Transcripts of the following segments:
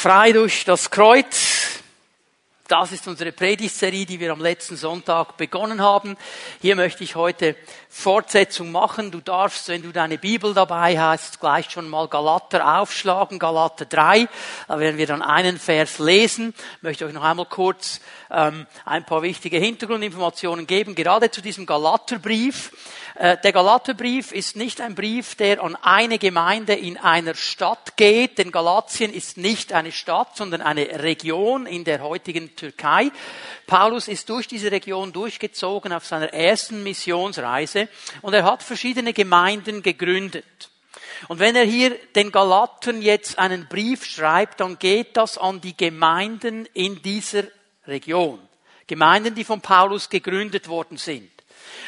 Frei durch das Kreuz. Das ist unsere Predigtserie, die wir am letzten Sonntag begonnen haben. Hier möchte ich heute Fortsetzung machen. Du darfst, wenn du deine Bibel dabei hast, gleich schon mal Galater aufschlagen, Galater 3. Da werden wir dann einen Vers lesen. Ich möchte euch noch einmal kurz ähm, ein paar wichtige Hintergrundinformationen geben, gerade zu diesem Galaterbrief. Äh, der Galaterbrief ist nicht ein Brief, der an eine Gemeinde in einer Stadt geht, denn Galatien ist nicht eine Stadt, sondern eine Region in der heutigen Türkei. Paulus ist durch diese Region durchgezogen auf seiner ersten Missionsreise und er hat verschiedene Gemeinden gegründet. Und wenn er hier den Galatern jetzt einen Brief schreibt, dann geht das an die Gemeinden in dieser Region. Gemeinden, die von Paulus gegründet worden sind.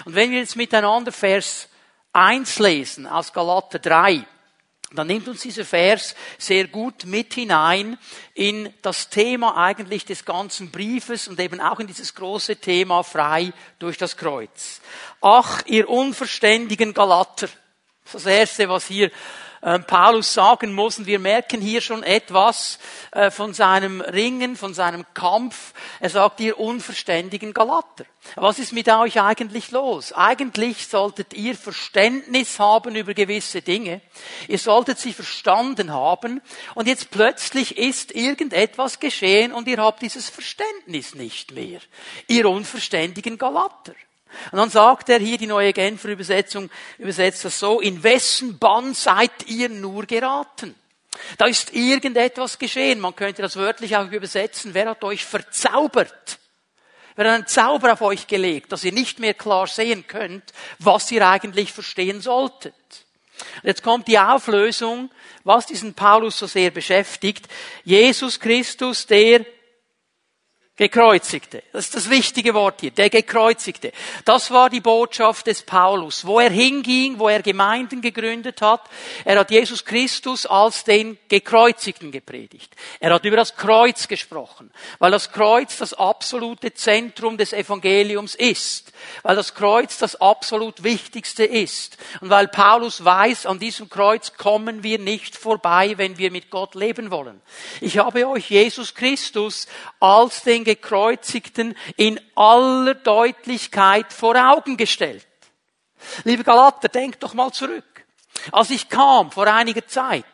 Und wenn wir jetzt miteinander Vers 1 lesen aus Galater 3, dann nimmt uns dieser Vers sehr gut mit hinein in das Thema eigentlich des ganzen Briefes und eben auch in dieses große Thema frei durch das Kreuz. Ach, ihr unverständigen Galater. Das ist das Erste, was hier Paulus sagen muss. Und wir merken hier schon etwas äh, von seinem Ringen, von seinem Kampf. Er sagt ihr unverständigen Galater. Was ist mit euch eigentlich los? Eigentlich solltet ihr Verständnis haben über gewisse Dinge. Ihr solltet sie verstanden haben. Und jetzt plötzlich ist irgendetwas geschehen und ihr habt dieses Verständnis nicht mehr. Ihr unverständigen Galater. Und dann sagt er hier, die neue Genfer Übersetzung übersetzt das so, in wessen Bann seid ihr nur geraten? Da ist irgendetwas geschehen. Man könnte das wörtlich auch übersetzen. Wer hat euch verzaubert? Wer hat einen Zauber auf euch gelegt, dass ihr nicht mehr klar sehen könnt, was ihr eigentlich verstehen solltet? Und jetzt kommt die Auflösung, was diesen Paulus so sehr beschäftigt. Jesus Christus, der Gekreuzigte. Das ist das wichtige Wort hier. Der Gekreuzigte. Das war die Botschaft des Paulus. Wo er hinging, wo er Gemeinden gegründet hat, er hat Jesus Christus als den Gekreuzigten gepredigt. Er hat über das Kreuz gesprochen, weil das Kreuz das absolute Zentrum des Evangeliums ist, weil das Kreuz das absolut Wichtigste ist und weil Paulus weiß, an diesem Kreuz kommen wir nicht vorbei, wenn wir mit Gott leben wollen. Ich habe euch Jesus Christus als den Gekreuzigten in aller Deutlichkeit vor Augen gestellt. Liebe Galater, denkt doch mal zurück. Als ich kam vor einiger Zeit,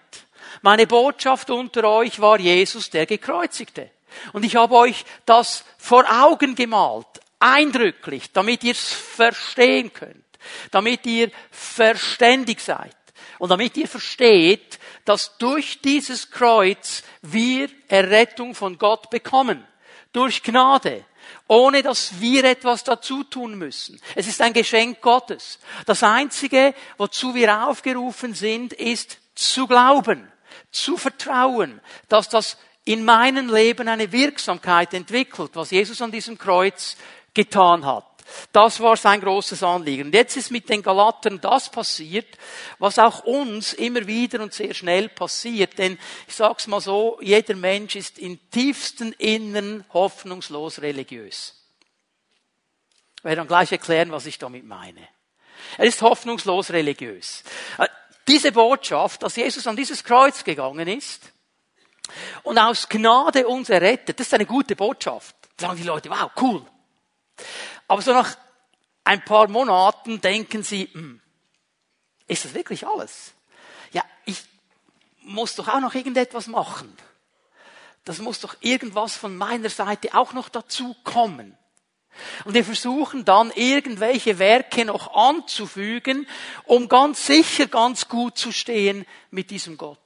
meine Botschaft unter euch war Jesus der Gekreuzigte. Und ich habe euch das vor Augen gemalt, eindrücklich, damit ihr es verstehen könnt, damit ihr verständig seid und damit ihr versteht, dass durch dieses Kreuz wir Errettung von Gott bekommen durch Gnade, ohne dass wir etwas dazu tun müssen. Es ist ein Geschenk Gottes. Das Einzige, wozu wir aufgerufen sind, ist zu glauben, zu vertrauen, dass das in meinem Leben eine Wirksamkeit entwickelt, was Jesus an diesem Kreuz getan hat. Das war sein großes Anliegen. Und jetzt ist mit den Galatern das passiert, was auch uns immer wieder und sehr schnell passiert. Denn ich sag's mal so, jeder Mensch ist im tiefsten Innern hoffnungslos religiös. Ich werde dann gleich erklären, was ich damit meine. Er ist hoffnungslos religiös. Äh, diese Botschaft, dass Jesus an dieses Kreuz gegangen ist und aus Gnade uns errettet, das ist eine gute Botschaft. Sagen die Leute, wow, cool. Aber so nach ein paar Monaten denken sie, hm, ist das wirklich alles? Ja, ich muss doch auch noch irgendetwas machen. Das muss doch irgendwas von meiner Seite auch noch dazu kommen. Und wir versuchen dann irgendwelche Werke noch anzufügen, um ganz sicher ganz gut zu stehen mit diesem Gott.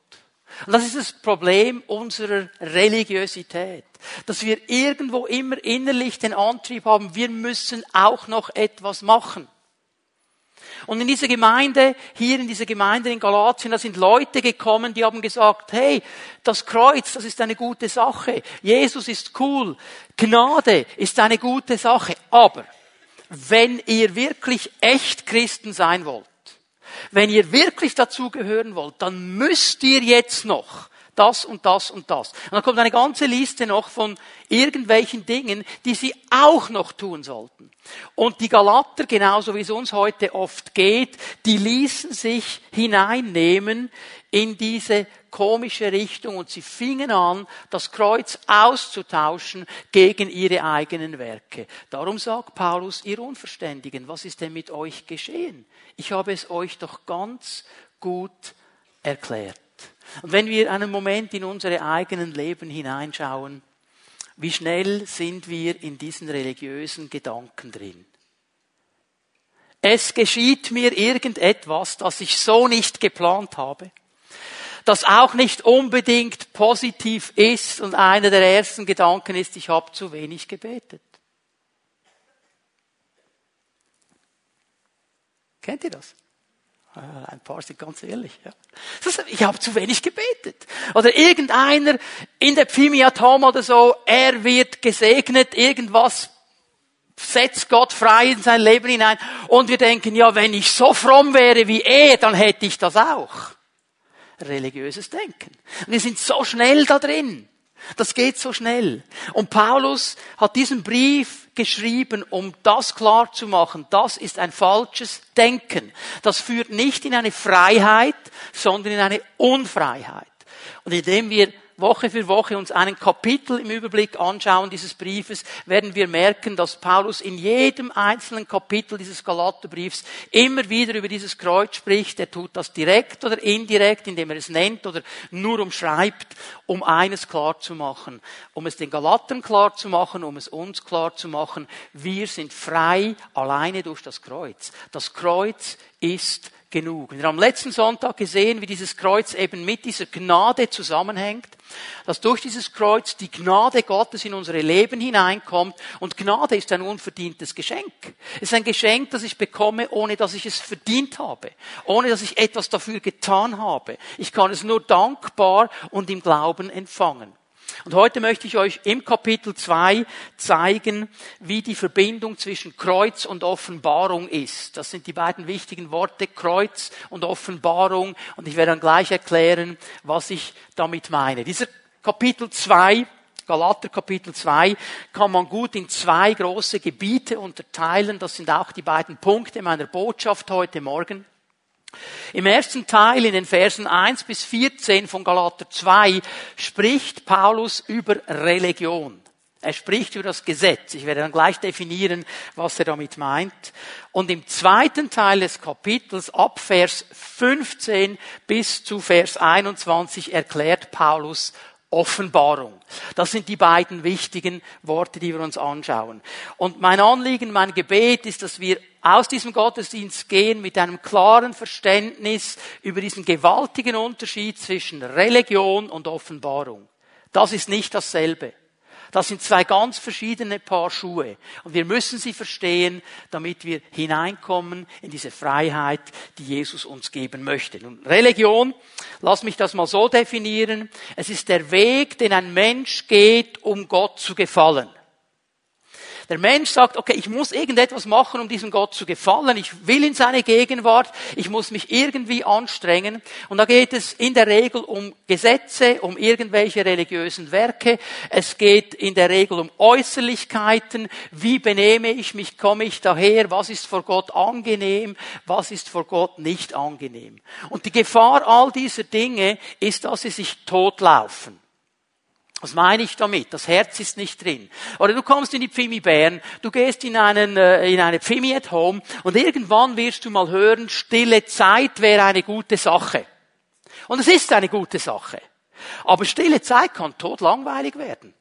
Und das ist das Problem unserer Religiosität, dass wir irgendwo immer innerlich den Antrieb haben, wir müssen auch noch etwas machen. Und in dieser Gemeinde, hier in dieser Gemeinde in Galatien, da sind Leute gekommen, die haben gesagt, hey, das Kreuz, das ist eine gute Sache. Jesus ist cool. Gnade ist eine gute Sache. Aber wenn ihr wirklich echt Christen sein wollt, wenn ihr wirklich dazugehören wollt, dann müsst ihr jetzt noch das und das und das. Und dann kommt eine ganze Liste noch von irgendwelchen Dingen, die sie auch noch tun sollten. Und die Galater, genauso wie es uns heute oft geht, die ließen sich hineinnehmen in diese komische Richtung und sie fingen an, das Kreuz auszutauschen gegen ihre eigenen Werke. Darum sagt Paulus, ihr Unverständigen, was ist denn mit euch geschehen? Ich habe es euch doch ganz gut erklärt. Und wenn wir einen Moment in unsere eigenen Leben hineinschauen, wie schnell sind wir in diesen religiösen Gedanken drin? Es geschieht mir irgendetwas, das ich so nicht geplant habe, das auch nicht unbedingt positiv ist und einer der ersten Gedanken ist, ich habe zu wenig gebetet. Kennt ihr das? Ah, ein paar sind ganz ehrlich. Ja. Ich habe zu wenig gebetet. Oder irgendeiner in der Pfimiatom oder so, er wird gesegnet, irgendwas setzt Gott frei in sein Leben hinein. Und wir denken, ja, wenn ich so fromm wäre wie er, dann hätte ich das auch. Religiöses Denken. wir sind so schnell da drin. Das geht so schnell. Und Paulus hat diesen Brief geschrieben, um das klar zu machen. Das ist ein falsches Denken. Das führt nicht in eine Freiheit, sondern in eine Unfreiheit. Und indem wir Woche für Woche uns einen Kapitel im Überblick anschauen dieses Briefes, werden wir merken, dass Paulus in jedem einzelnen Kapitel dieses Galaterbriefs immer wieder über dieses Kreuz spricht. Er tut das direkt oder indirekt, indem er es nennt oder nur umschreibt, um eines klar zu machen. Um es den Galatern klar zu machen, um es uns klar zu machen. Wir sind frei alleine durch das Kreuz. Das Kreuz ist genug. Wir haben letzten Sonntag gesehen, wie dieses Kreuz eben mit dieser Gnade zusammenhängt, dass durch dieses Kreuz die Gnade Gottes in unsere Leben hineinkommt und Gnade ist ein unverdientes Geschenk. Es ist ein Geschenk, das ich bekomme, ohne dass ich es verdient habe, ohne dass ich etwas dafür getan habe. Ich kann es nur dankbar und im Glauben empfangen. Und heute möchte ich euch im Kapitel 2 zeigen, wie die Verbindung zwischen Kreuz und Offenbarung ist. Das sind die beiden wichtigen Worte, Kreuz und Offenbarung. Und ich werde dann gleich erklären, was ich damit meine. Dieser Kapitel 2 Galater Kapitel 2 kann man gut in zwei große Gebiete unterteilen. Das sind auch die beiden Punkte meiner Botschaft heute Morgen. Im ersten Teil, in den Versen 1 bis 14 von Galater 2, spricht Paulus über Religion. Er spricht über das Gesetz. Ich werde dann gleich definieren, was er damit meint. Und im zweiten Teil des Kapitels, ab Vers 15 bis zu Vers 21, erklärt Paulus Offenbarung. Das sind die beiden wichtigen Worte, die wir uns anschauen. Und mein Anliegen, mein Gebet ist, dass wir aus diesem Gottesdienst gehen mit einem klaren Verständnis über diesen gewaltigen Unterschied zwischen Religion und Offenbarung. Das ist nicht dasselbe. Das sind zwei ganz verschiedene Paar Schuhe. Und wir müssen sie verstehen, damit wir hineinkommen in diese Freiheit, die Jesus uns geben möchte. Nun, Religion, lass mich das mal so definieren. Es ist der Weg, den ein Mensch geht, um Gott zu gefallen. Der Mensch sagt, okay, ich muss irgendetwas machen, um diesem Gott zu gefallen. Ich will in seine Gegenwart. Ich muss mich irgendwie anstrengen. Und da geht es in der Regel um Gesetze, um irgendwelche religiösen Werke. Es geht in der Regel um Äußerlichkeiten. Wie benehme ich mich? Komme ich daher? Was ist vor Gott angenehm? Was ist vor Gott nicht angenehm? Und die Gefahr all dieser Dinge ist, dass sie sich totlaufen. Was meine ich damit? Das Herz ist nicht drin. Oder du kommst in die Pfimi Bern, du gehst in, einen, äh, in eine Pfimi at Home und irgendwann wirst du mal hören, stille Zeit wäre eine gute Sache. Und es ist eine gute Sache. Aber stille Zeit kann totlangweilig werden.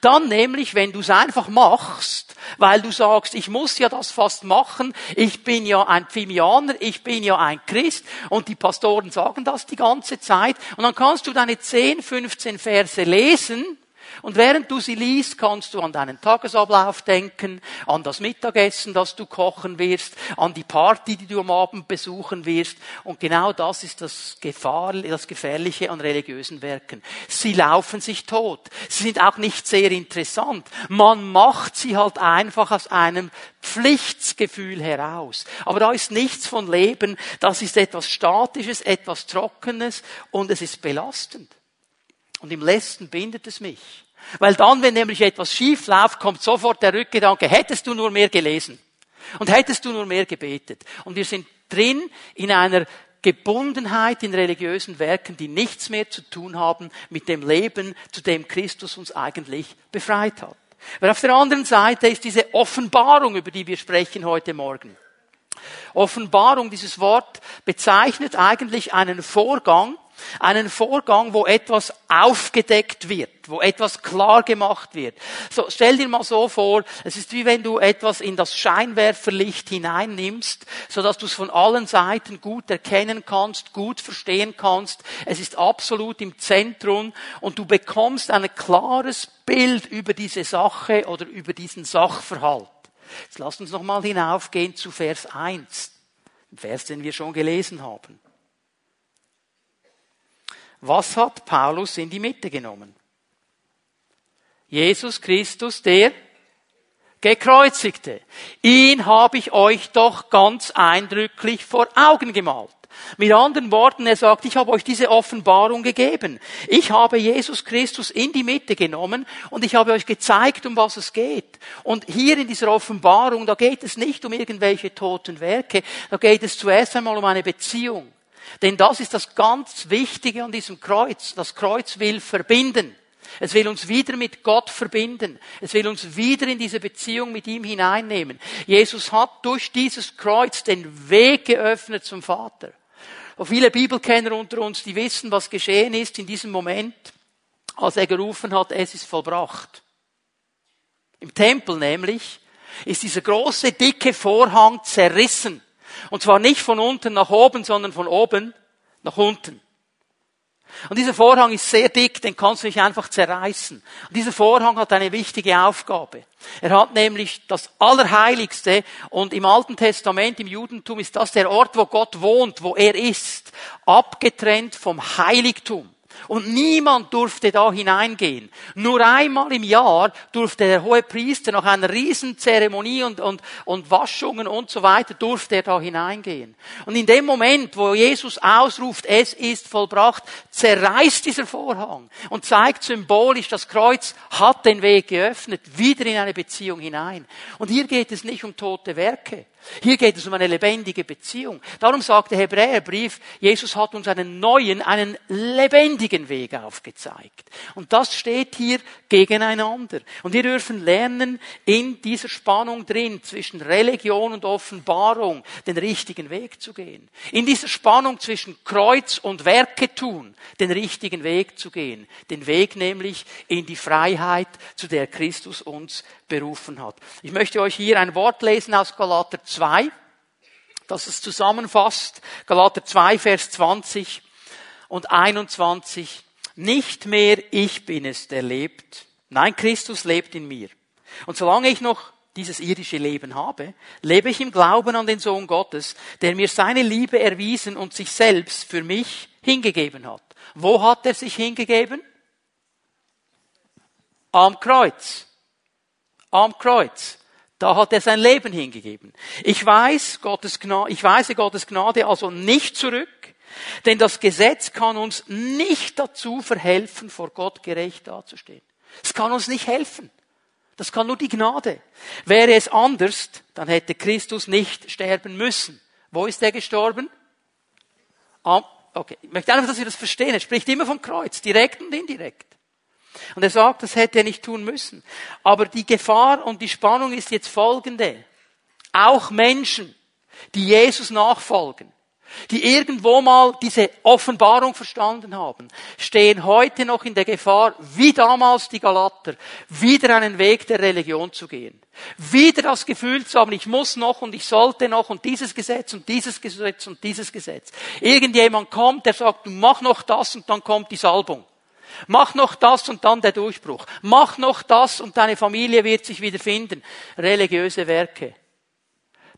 Dann nämlich, wenn du es einfach machst, weil du sagst, ich muss ja das fast machen, ich bin ja ein Pfimianer, ich bin ja ein Christ und die Pastoren sagen das die ganze Zeit und dann kannst du deine 10, 15 Verse lesen und während du sie liest, kannst du an deinen Tagesablauf denken, an das Mittagessen, das du kochen wirst, an die Party, die du am Abend besuchen wirst. Und genau das ist das, Gefahr, das Gefährliche an religiösen Werken. Sie laufen sich tot. Sie sind auch nicht sehr interessant. Man macht sie halt einfach aus einem Pflichtsgefühl heraus. Aber da ist nichts von Leben. Das ist etwas Statisches, etwas Trockenes und es ist belastend. Und im letzten bindet es mich. Weil dann, wenn nämlich etwas schief läuft, kommt sofort der Rückgedanke, hättest du nur mehr gelesen. Und hättest du nur mehr gebetet. Und wir sind drin in einer Gebundenheit in religiösen Werken, die nichts mehr zu tun haben mit dem Leben, zu dem Christus uns eigentlich befreit hat. Aber auf der anderen Seite ist diese Offenbarung, über die wir sprechen heute Morgen. Offenbarung, dieses Wort bezeichnet eigentlich einen Vorgang, einen Vorgang, wo etwas aufgedeckt wird, wo etwas klar gemacht wird. So, stell dir mal so vor, es ist wie wenn du etwas in das Scheinwerferlicht hineinnimmst, so dass du es von allen Seiten gut erkennen kannst, gut verstehen kannst. Es ist absolut im Zentrum und du bekommst ein klares Bild über diese Sache oder über diesen Sachverhalt. Jetzt lasst uns nochmal hinaufgehen zu Vers 1. Vers, den wir schon gelesen haben. Was hat Paulus in die Mitte genommen? Jesus Christus, der gekreuzigte. Ihn habe ich euch doch ganz eindrücklich vor Augen gemalt. Mit anderen Worten, er sagt, ich habe euch diese Offenbarung gegeben. Ich habe Jesus Christus in die Mitte genommen und ich habe euch gezeigt, um was es geht. Und hier in dieser Offenbarung, da geht es nicht um irgendwelche toten Werke, da geht es zuerst einmal um eine Beziehung. Denn das ist das ganz Wichtige an diesem Kreuz. Das Kreuz will verbinden. Es will uns wieder mit Gott verbinden. Es will uns wieder in diese Beziehung mit ihm hineinnehmen. Jesus hat durch dieses Kreuz den Weg geöffnet zum Vater. Und viele Bibelkenner unter uns, die wissen, was geschehen ist in diesem Moment, als er gerufen hat, es ist vollbracht. Im Tempel nämlich ist dieser große, dicke Vorhang zerrissen. Und zwar nicht von unten nach oben, sondern von oben nach unten. Und dieser Vorhang ist sehr dick, den kannst du nicht einfach zerreißen. Und dieser Vorhang hat eine wichtige Aufgabe. Er hat nämlich das Allerheiligste und im Alten Testament, im Judentum ist das der Ort, wo Gott wohnt, wo er ist, abgetrennt vom Heiligtum. Und niemand durfte da hineingehen. Nur einmal im Jahr durfte der hohe Priester nach einer Riesenzeremonie und, und, und Waschungen und so weiter, durfte er da hineingehen. Und in dem Moment, wo Jesus ausruft, es ist vollbracht, zerreißt dieser Vorhang und zeigt symbolisch, das Kreuz hat den Weg geöffnet, wieder in eine Beziehung hinein. Und hier geht es nicht um tote Werke. Hier geht es um eine lebendige Beziehung. Darum sagt der Hebräerbrief, Jesus hat uns einen neuen, einen lebendigen Weg aufgezeigt. Und das steht hier gegeneinander. Und wir dürfen lernen, in dieser Spannung drin zwischen Religion und Offenbarung den richtigen Weg zu gehen. In dieser Spannung zwischen Kreuz und Werke tun, den richtigen Weg zu gehen. Den Weg nämlich in die Freiheit, zu der Christus uns berufen hat. Ich möchte euch hier ein Wort lesen aus Galater 2, das es zusammenfasst. Galater 2, Vers 20 und 21. Nicht mehr ich bin es, der lebt. Nein, Christus lebt in mir. Und solange ich noch dieses irdische Leben habe, lebe ich im Glauben an den Sohn Gottes, der mir seine Liebe erwiesen und sich selbst für mich hingegeben hat. Wo hat er sich hingegeben? Am Kreuz am Kreuz. Da hat er sein Leben hingegeben. Ich weiß Gottes Gnade, ich weise Gottes Gnade also nicht zurück, denn das Gesetz kann uns nicht dazu verhelfen, vor Gott gerecht dazustehen. Es kann uns nicht helfen. Das kann nur die Gnade. Wäre es anders, dann hätte Christus nicht sterben müssen. Wo ist er gestorben? okay, ich möchte einfach, dass wir das verstehen. Er spricht immer vom Kreuz, direkt und indirekt. Und er sagt, das hätte er nicht tun müssen. Aber die Gefahr und die Spannung ist jetzt folgende. Auch Menschen, die Jesus nachfolgen, die irgendwo mal diese Offenbarung verstanden haben, stehen heute noch in der Gefahr, wie damals die Galater, wieder einen Weg der Religion zu gehen. Wieder das Gefühl zu haben, ich muss noch und ich sollte noch und dieses Gesetz und dieses Gesetz und dieses Gesetz. Irgendjemand kommt, der sagt, mach noch das und dann kommt die Salbung. Mach noch das und dann der Durchbruch. Mach noch das und deine Familie wird sich wieder finden. Religiöse Werke.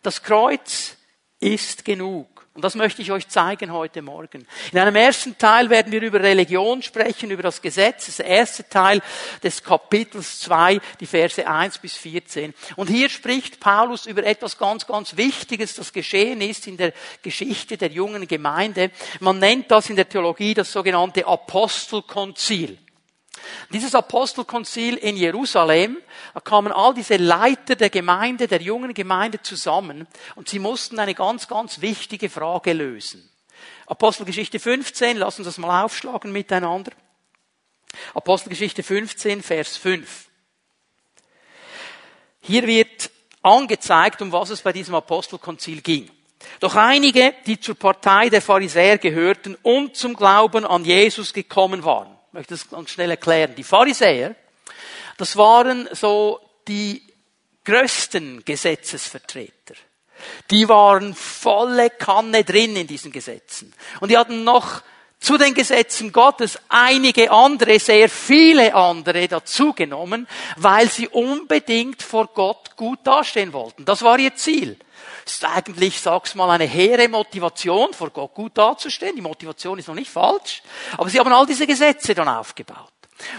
Das Kreuz ist genug. Und das möchte ich euch zeigen heute Morgen. In einem ersten Teil werden wir über Religion sprechen, über das Gesetz. Das erste Teil des Kapitels 2, die Verse 1 bis 14. Und hier spricht Paulus über etwas ganz, ganz Wichtiges, das geschehen ist in der Geschichte der jungen Gemeinde. Man nennt das in der Theologie das sogenannte Apostelkonzil. Dieses Apostelkonzil in Jerusalem, da kamen all diese Leiter der Gemeinde, der jungen Gemeinde zusammen und sie mussten eine ganz, ganz wichtige Frage lösen. Apostelgeschichte 15, lass uns das mal aufschlagen miteinander. Apostelgeschichte 15, Vers 5. Hier wird angezeigt, um was es bei diesem Apostelkonzil ging. Doch einige, die zur Partei der Pharisäer gehörten und zum Glauben an Jesus gekommen waren, ich möchte das ganz schnell erklären. Die Pharisäer, das waren so die größten Gesetzesvertreter. Die waren volle Kanne drin in diesen Gesetzen. Und die hatten noch zu den Gesetzen Gottes einige andere, sehr viele andere dazugenommen, weil sie unbedingt vor Gott gut dastehen wollten. Das war ihr Ziel. Ist eigentlich, sag's mal, eine hehre Motivation, vor Gott gut dazustehen. Die Motivation ist noch nicht falsch. Aber sie haben all diese Gesetze dann aufgebaut.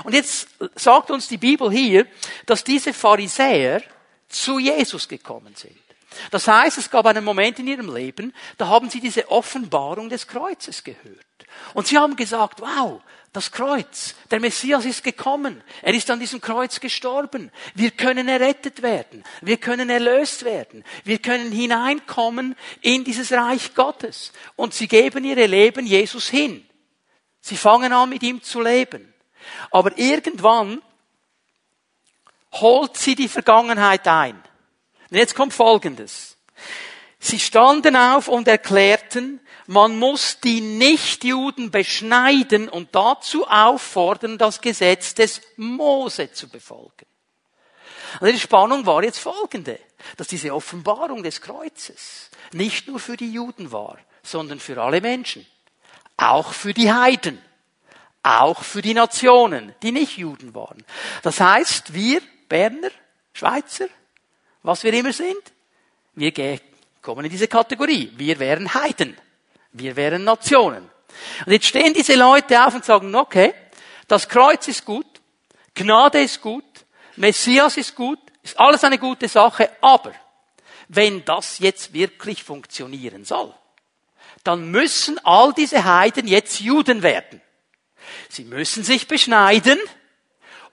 Und jetzt sagt uns die Bibel hier, dass diese Pharisäer zu Jesus gekommen sind. Das heißt, es gab einen Moment in ihrem Leben, da haben sie diese Offenbarung des Kreuzes gehört. Und sie haben gesagt, wow, das Kreuz, der Messias ist gekommen. Er ist an diesem Kreuz gestorben. Wir können errettet werden. Wir können erlöst werden. Wir können hineinkommen in dieses Reich Gottes. Und sie geben ihr Leben Jesus hin. Sie fangen an, mit ihm zu leben. Aber irgendwann holt sie die Vergangenheit ein. Und jetzt kommt Folgendes. Sie standen auf und erklärten, man muss die Nichtjuden beschneiden und dazu auffordern, das Gesetz des Mose zu befolgen. Und die Spannung war jetzt folgende, dass diese Offenbarung des Kreuzes nicht nur für die Juden war, sondern für alle Menschen. Auch für die Heiden. Auch für die Nationen, die nicht Juden waren. Das heißt, wir Berner, Schweizer, was wir immer sind, wir kommen in diese Kategorie. Wir wären Heiden. Wir wären Nationen. Und jetzt stehen diese Leute auf und sagen, okay, das Kreuz ist gut, Gnade ist gut, Messias ist gut, ist alles eine gute Sache, aber wenn das jetzt wirklich funktionieren soll, dann müssen all diese Heiden jetzt Juden werden. Sie müssen sich beschneiden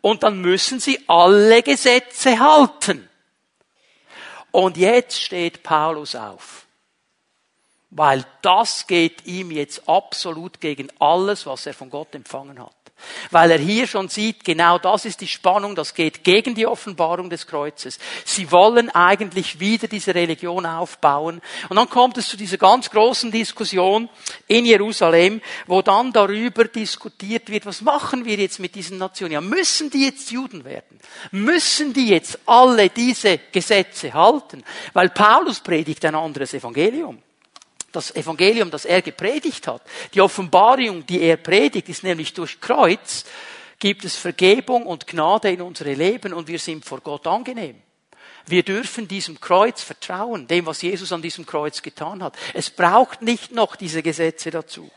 und dann müssen sie alle Gesetze halten. Und jetzt steht Paulus auf weil das geht ihm jetzt absolut gegen alles, was er von Gott empfangen hat. Weil er hier schon sieht, genau das ist die Spannung, das geht gegen die Offenbarung des Kreuzes. Sie wollen eigentlich wieder diese Religion aufbauen. Und dann kommt es zu dieser ganz großen Diskussion in Jerusalem, wo dann darüber diskutiert wird, was machen wir jetzt mit diesen Nationen? Ja, müssen die jetzt Juden werden? Müssen die jetzt alle diese Gesetze halten? Weil Paulus predigt ein anderes Evangelium das Evangelium, das er gepredigt hat, die Offenbarung, die er predigt, ist nämlich durch Kreuz, gibt es Vergebung und Gnade in unsere Leben und wir sind vor Gott angenehm. Wir dürfen diesem Kreuz vertrauen, dem, was Jesus an diesem Kreuz getan hat. Es braucht nicht noch diese Gesetze dazu.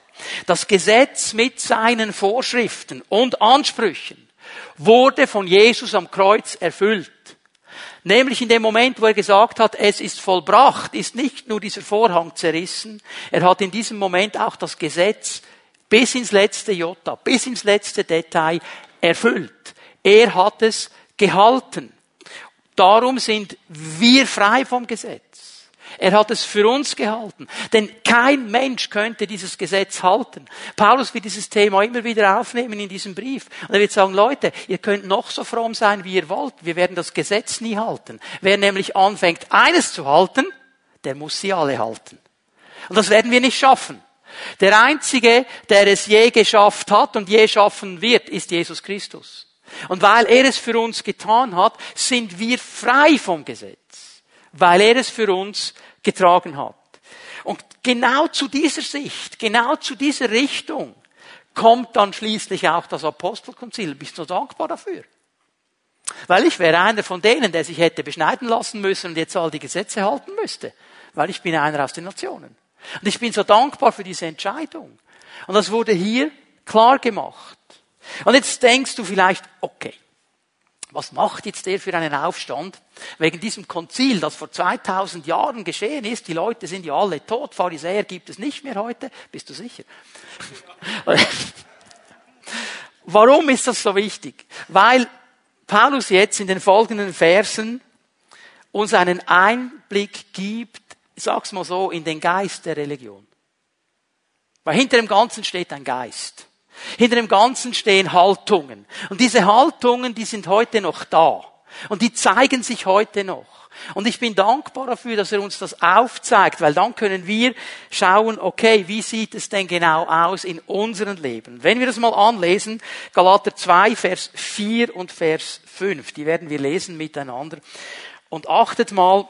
Das Gesetz mit seinen Vorschriften und Ansprüchen wurde von Jesus am Kreuz erfüllt. Nämlich in dem Moment, wo er gesagt hat, es ist vollbracht, ist nicht nur dieser Vorhang zerrissen, er hat in diesem Moment auch das Gesetz bis ins letzte Jota, bis ins letzte Detail erfüllt. Er hat es gehalten. Darum sind wir frei vom Gesetz. Er hat es für uns gehalten. Denn kein Mensch könnte dieses Gesetz halten. Paulus wird dieses Thema immer wieder aufnehmen in diesem Brief. Und er wird sagen, Leute, ihr könnt noch so fromm sein, wie ihr wollt. Wir werden das Gesetz nie halten. Wer nämlich anfängt, eines zu halten, der muss sie alle halten. Und das werden wir nicht schaffen. Der Einzige, der es je geschafft hat und je schaffen wird, ist Jesus Christus. Und weil er es für uns getan hat, sind wir frei vom Gesetz weil er es für uns getragen hat. Und genau zu dieser Sicht, genau zu dieser Richtung kommt dann schließlich auch das Apostelkonzil. Bist du dankbar dafür? Weil ich wäre einer von denen, der sich hätte beschneiden lassen müssen und jetzt all die Gesetze halten müsste. Weil ich bin einer aus den Nationen. Und ich bin so dankbar für diese Entscheidung. Und das wurde hier klar gemacht. Und jetzt denkst du vielleicht, okay, was macht jetzt der für einen Aufstand? Wegen diesem Konzil, das vor 2000 Jahren geschehen ist. Die Leute sind ja alle tot. Pharisäer gibt es nicht mehr heute. Bist du sicher? Warum ist das so wichtig? Weil Paulus jetzt in den folgenden Versen uns einen Einblick gibt, sag's mal so, in den Geist der Religion. Weil hinter dem Ganzen steht ein Geist. Hinter dem Ganzen stehen Haltungen. Und diese Haltungen, die sind heute noch da. Und die zeigen sich heute noch. Und ich bin dankbar dafür, dass er uns das aufzeigt, weil dann können wir schauen, okay, wie sieht es denn genau aus in unserem Leben? Wenn wir das mal anlesen, Galater 2, Vers 4 und Vers 5, die werden wir lesen miteinander. Und achtet mal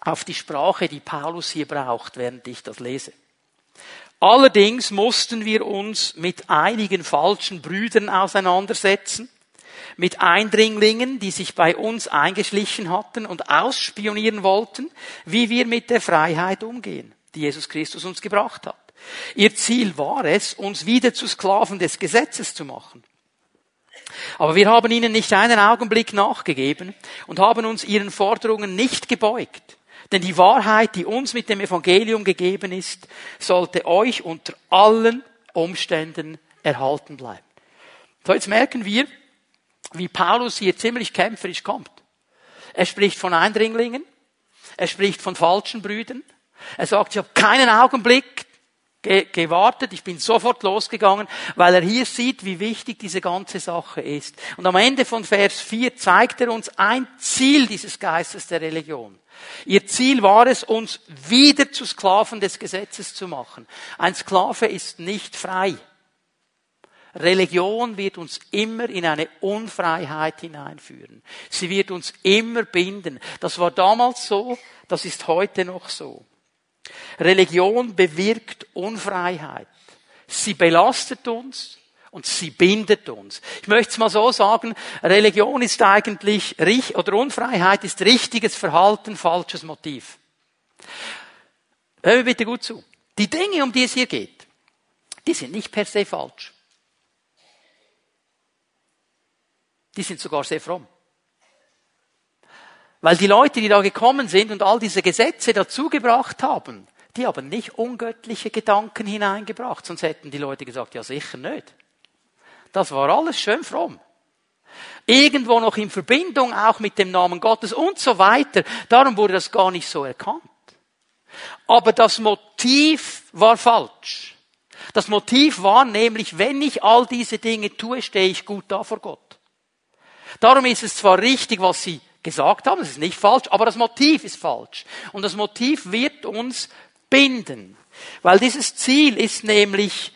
auf die Sprache, die Paulus hier braucht, während ich das lese. Allerdings mussten wir uns mit einigen falschen Brüdern auseinandersetzen, mit Eindringlingen, die sich bei uns eingeschlichen hatten und ausspionieren wollten, wie wir mit der Freiheit umgehen, die Jesus Christus uns gebracht hat. Ihr Ziel war es, uns wieder zu Sklaven des Gesetzes zu machen. Aber wir haben ihnen nicht einen Augenblick nachgegeben und haben uns ihren Forderungen nicht gebeugt. Denn die Wahrheit, die uns mit dem Evangelium gegeben ist, sollte euch unter allen Umständen erhalten bleiben. So, jetzt merken wir, wie Paulus hier ziemlich kämpferisch kommt. Er spricht von Eindringlingen, er spricht von falschen Brüdern, er sagt, ich habe keinen Augenblick gewartet, ich bin sofort losgegangen, weil er hier sieht, wie wichtig diese ganze Sache ist. Und am Ende von Vers 4 zeigt er uns ein Ziel dieses Geistes der Religion. Ihr Ziel war es, uns wieder zu Sklaven des Gesetzes zu machen. Ein Sklave ist nicht frei. Religion wird uns immer in eine Unfreiheit hineinführen. Sie wird uns immer binden. Das war damals so, das ist heute noch so. Religion bewirkt Unfreiheit. Sie belastet uns und sie bindet uns. Ich möchte es mal so sagen, Religion ist eigentlich, oder Unfreiheit ist richtiges Verhalten, falsches Motiv. Hör mir bitte gut zu. Die Dinge, um die es hier geht, die sind nicht per se falsch. Die sind sogar sehr fromm. Weil die Leute, die da gekommen sind und all diese Gesetze dazugebracht haben, die haben nicht ungöttliche Gedanken hineingebracht, sonst hätten die Leute gesagt, ja sicher nicht. Das war alles schön fromm. Irgendwo noch in Verbindung auch mit dem Namen Gottes und so weiter. Darum wurde das gar nicht so erkannt. Aber das Motiv war falsch. Das Motiv war nämlich, wenn ich all diese Dinge tue, stehe ich gut da vor Gott. Darum ist es zwar richtig, was sie gesagt haben, es ist nicht falsch, aber das Motiv ist falsch. Und das Motiv wird uns binden. Weil dieses Ziel ist nämlich,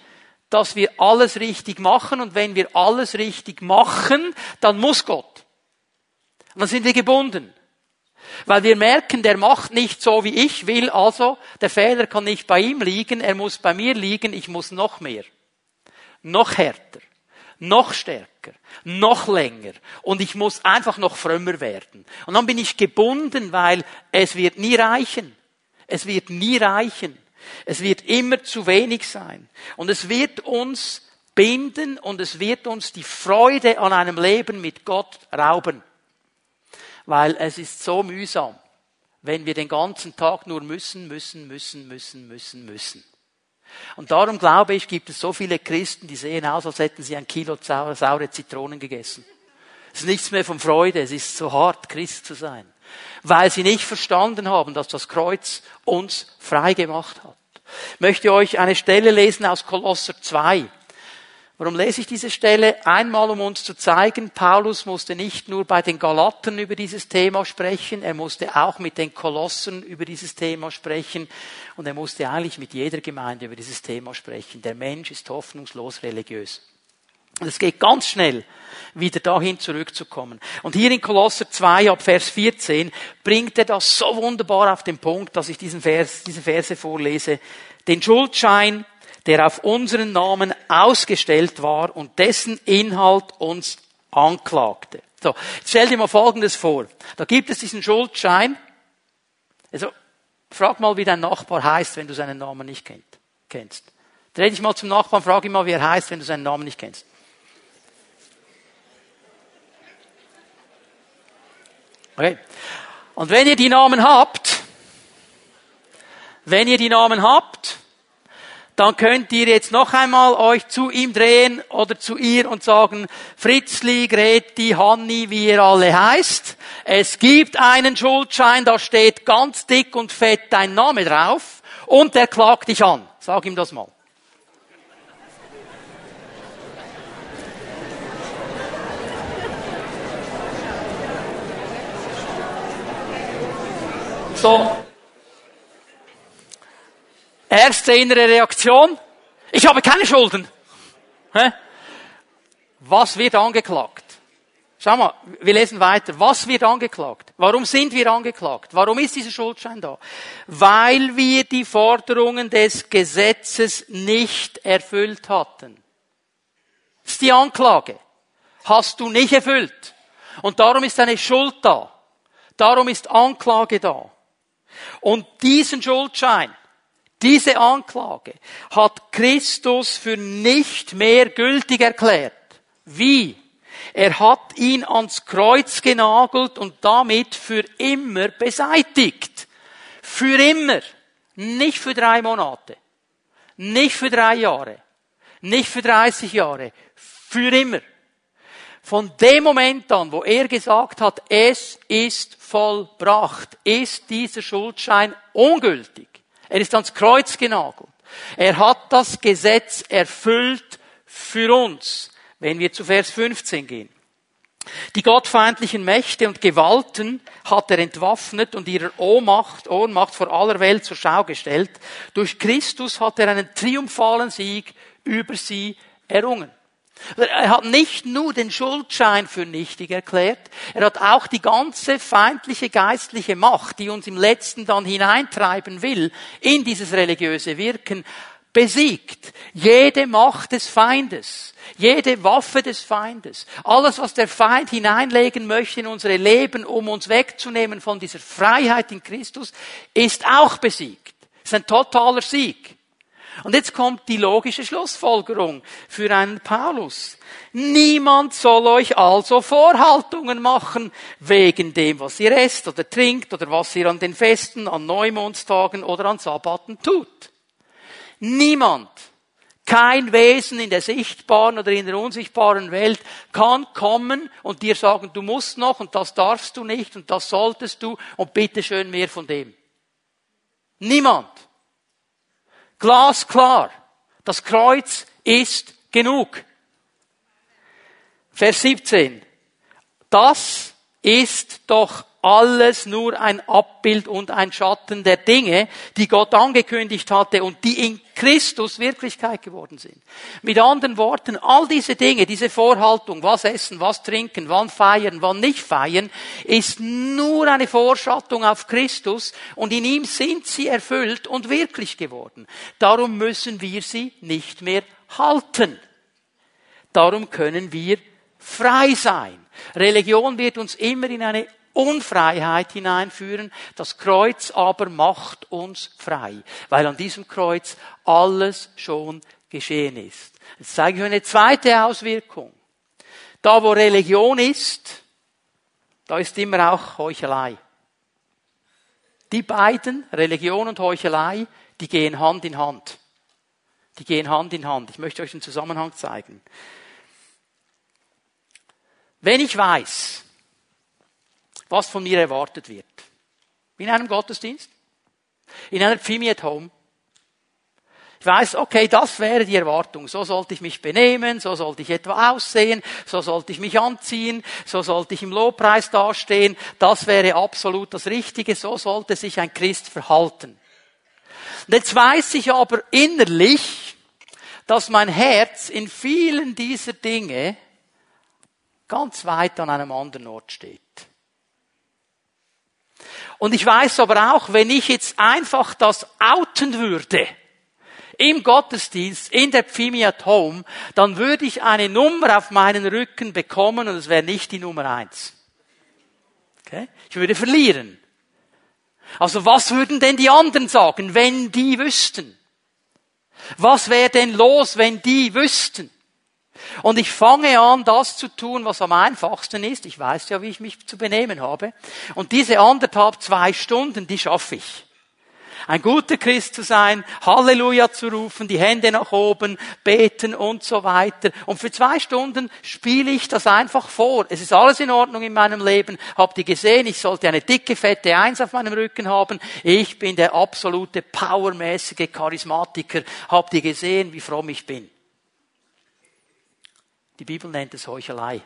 dass wir alles richtig machen und wenn wir alles richtig machen, dann muss Gott. Und dann sind wir gebunden. Weil wir merken, der macht nicht so, wie ich will, also der Fehler kann nicht bei ihm liegen, er muss bei mir liegen, ich muss noch mehr, noch härter, noch stärker, noch länger und ich muss einfach noch frömmer werden. Und dann bin ich gebunden, weil es wird nie reichen. Es wird nie reichen. Es wird immer zu wenig sein. Und es wird uns binden und es wird uns die Freude an einem Leben mit Gott rauben. Weil es ist so mühsam, wenn wir den ganzen Tag nur müssen, müssen, müssen, müssen, müssen, müssen. Und darum glaube ich, gibt es so viele Christen, die sehen aus, als hätten sie ein Kilo saure Zitronen gegessen. Es ist nichts mehr von Freude, es ist so hart, Christ zu sein weil sie nicht verstanden haben, dass das Kreuz uns frei gemacht hat. Ich möchte euch eine Stelle lesen aus Kolosser 2. Warum lese ich diese Stelle? Einmal, um uns zu zeigen, Paulus musste nicht nur bei den Galaten über dieses Thema sprechen, er musste auch mit den Kolossen über dieses Thema sprechen und er musste eigentlich mit jeder Gemeinde über dieses Thema sprechen. Der Mensch ist hoffnungslos religiös. Und es geht ganz schnell, wieder dahin zurückzukommen. Und hier in Kolosser 2 ab Vers 14 bringt er das so wunderbar auf den Punkt, dass ich diesen Vers, diese Verse vorlese. Den Schuldschein, der auf unseren Namen ausgestellt war und dessen Inhalt uns anklagte. So, stell dir mal Folgendes vor. Da gibt es diesen Schuldschein. Also, frag mal, wie dein Nachbar heißt, wenn du seinen Namen nicht kennst. Dreh dich mal zum Nachbarn, frag ihn mal, wie er heißt, wenn du seinen Namen nicht kennst. Okay. Und wenn ihr die Namen habt, wenn ihr die Namen habt, dann könnt ihr jetzt noch einmal euch zu ihm drehen oder zu ihr und sagen, Fritzli, Greti, Hanni, wie ihr alle heißt. Es gibt einen Schuldschein, da steht ganz dick und fett dein Name drauf und der klagt dich an. Sag ihm das mal. So. Erste innere Reaktion. Ich habe keine Schulden. Was wird angeklagt? Schau mal, wir lesen weiter. Was wird angeklagt? Warum sind wir angeklagt? Warum ist dieser Schuldschein da? Weil wir die Forderungen des Gesetzes nicht erfüllt hatten. Das ist die Anklage. Hast du nicht erfüllt. Und darum ist eine Schuld da. Darum ist Anklage da. Und diesen Schuldschein, diese Anklage hat Christus für nicht mehr gültig erklärt. Wie? Er hat ihn ans Kreuz genagelt und damit für immer beseitigt. Für immer. Nicht für drei Monate. Nicht für drei Jahre. Nicht für 30 Jahre. Für immer. Von dem Moment an, wo er gesagt hat, es ist vollbracht, ist dieser Schuldschein ungültig. Er ist ans Kreuz genagelt. Er hat das Gesetz erfüllt für uns, wenn wir zu Vers 15 gehen. Die gottfeindlichen Mächte und Gewalten hat er entwaffnet und ihrer Ohnmacht, Ohnmacht vor aller Welt zur Schau gestellt. Durch Christus hat er einen triumphalen Sieg über sie errungen. Er hat nicht nur den Schuldschein für nichtig erklärt, er hat auch die ganze feindliche geistliche Macht, die uns im letzten dann hineintreiben will, in dieses religiöse Wirken, besiegt. Jede Macht des Feindes, jede Waffe des Feindes, alles, was der Feind hineinlegen möchte in unsere Leben, um uns wegzunehmen von dieser Freiheit in Christus, ist auch besiegt. Das ist ein totaler Sieg. Und jetzt kommt die logische Schlussfolgerung für einen Paulus. Niemand soll euch also Vorhaltungen machen wegen dem, was ihr esst oder trinkt oder was ihr an den Festen, an Neumondstagen oder an Sabbaten tut. Niemand, kein Wesen in der sichtbaren oder in der unsichtbaren Welt kann kommen und dir sagen, du musst noch und das darfst du nicht und das solltest du und bitte schön mehr von dem. Niemand. Glasklar. Das Kreuz ist genug. Vers 17. Das ist doch alles nur ein Abbild und ein Schatten der Dinge, die Gott angekündigt hatte und die in Christus Wirklichkeit geworden sind. Mit anderen Worten, all diese Dinge, diese Vorhaltung, was essen, was trinken, wann feiern, wann nicht feiern, ist nur eine Vorschattung auf Christus und in ihm sind sie erfüllt und wirklich geworden. Darum müssen wir sie nicht mehr halten. Darum können wir frei sein. Religion wird uns immer in eine Unfreiheit hineinführen. Das Kreuz aber macht uns frei, weil an diesem Kreuz alles schon geschehen ist. Jetzt zeige ich euch eine zweite Auswirkung. Da, wo Religion ist, da ist immer auch Heuchelei. Die beiden, Religion und Heuchelei, die gehen Hand in Hand. Die gehen Hand in Hand. Ich möchte euch den Zusammenhang zeigen. Wenn ich weiß, was von mir erwartet wird. In einem Gottesdienst, in einer Pfimi at Home. Ich weiß, okay, das wäre die Erwartung. So sollte ich mich benehmen, so sollte ich etwa aussehen, so sollte ich mich anziehen, so sollte ich im Lobpreis dastehen. Das wäre absolut das Richtige, so sollte sich ein Christ verhalten. Und jetzt weiß ich aber innerlich, dass mein Herz in vielen dieser Dinge ganz weit an einem anderen Ort steht. Und ich weiß aber auch, wenn ich jetzt einfach das outen würde, im Gottesdienst, in der Pfimi at Home, dann würde ich eine Nummer auf meinen Rücken bekommen und es wäre nicht die Nummer eins. Okay? Ich würde verlieren. Also was würden denn die anderen sagen, wenn die wüssten? Was wäre denn los, wenn die wüssten? Und ich fange an, das zu tun, was am einfachsten ist. Ich weiß ja, wie ich mich zu benehmen habe. Und diese anderthalb, zwei Stunden, die schaffe ich. ein guter Christ zu sein, Halleluja zu rufen, die Hände nach oben, beten und so weiter. Und für zwei Stunden spiele ich das einfach vor. Es ist alles in Ordnung in meinem Leben. Habt ihr gesehen, ich sollte eine dicke, fette Eins auf meinem Rücken haben. Ich bin der absolute, powermäßige Charismatiker. Habt ihr gesehen, wie fromm ich bin? Die Bibel nennt es Heuchelei,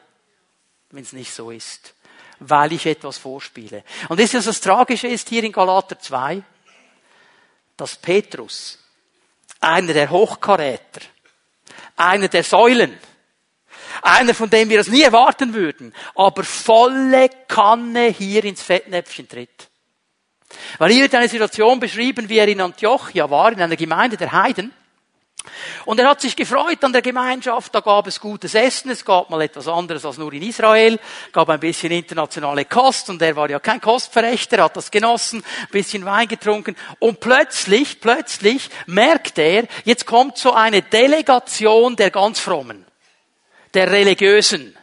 wenn es nicht so ist weil ich etwas vorspiele. Und das ist das Tragische ist hier in Galater 2, dass Petrus, einer der Hochkaräter, einer der Säulen, einer, von dem wir es nie erwarten würden, aber volle Kanne hier ins Fettnäpfchen tritt. Weil hier wird eine Situation beschrieben, wie er in Antiochia war, in einer Gemeinde der Heiden. Und er hat sich gefreut an der Gemeinschaft, da gab es gutes Essen, es gab mal etwas anderes als nur in Israel, gab ein bisschen internationale Kost und er war ja kein Kostverächter, hat das genossen, ein bisschen Wein getrunken und plötzlich, plötzlich merkt er, jetzt kommt so eine Delegation der ganz Frommen, der Religiösen,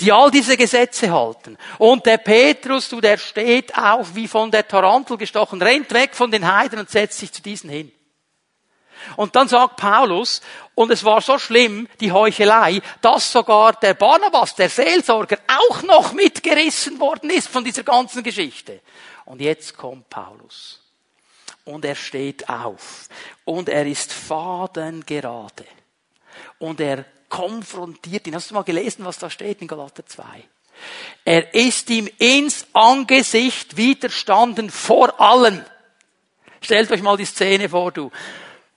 die all diese Gesetze halten. Und der Petrus, du, der steht auf wie von der Tarantel gestochen, rennt weg von den Heiden und setzt sich zu diesen hin. Und dann sagt Paulus, und es war so schlimm, die Heuchelei, dass sogar der Barnabas, der Seelsorger, auch noch mitgerissen worden ist von dieser ganzen Geschichte. Und jetzt kommt Paulus. Und er steht auf. Und er ist fadengerade. Und er konfrontiert ihn. Hast du mal gelesen, was da steht in Galater 2? Er ist ihm ins Angesicht widerstanden vor allen. Stellt euch mal die Szene vor, du.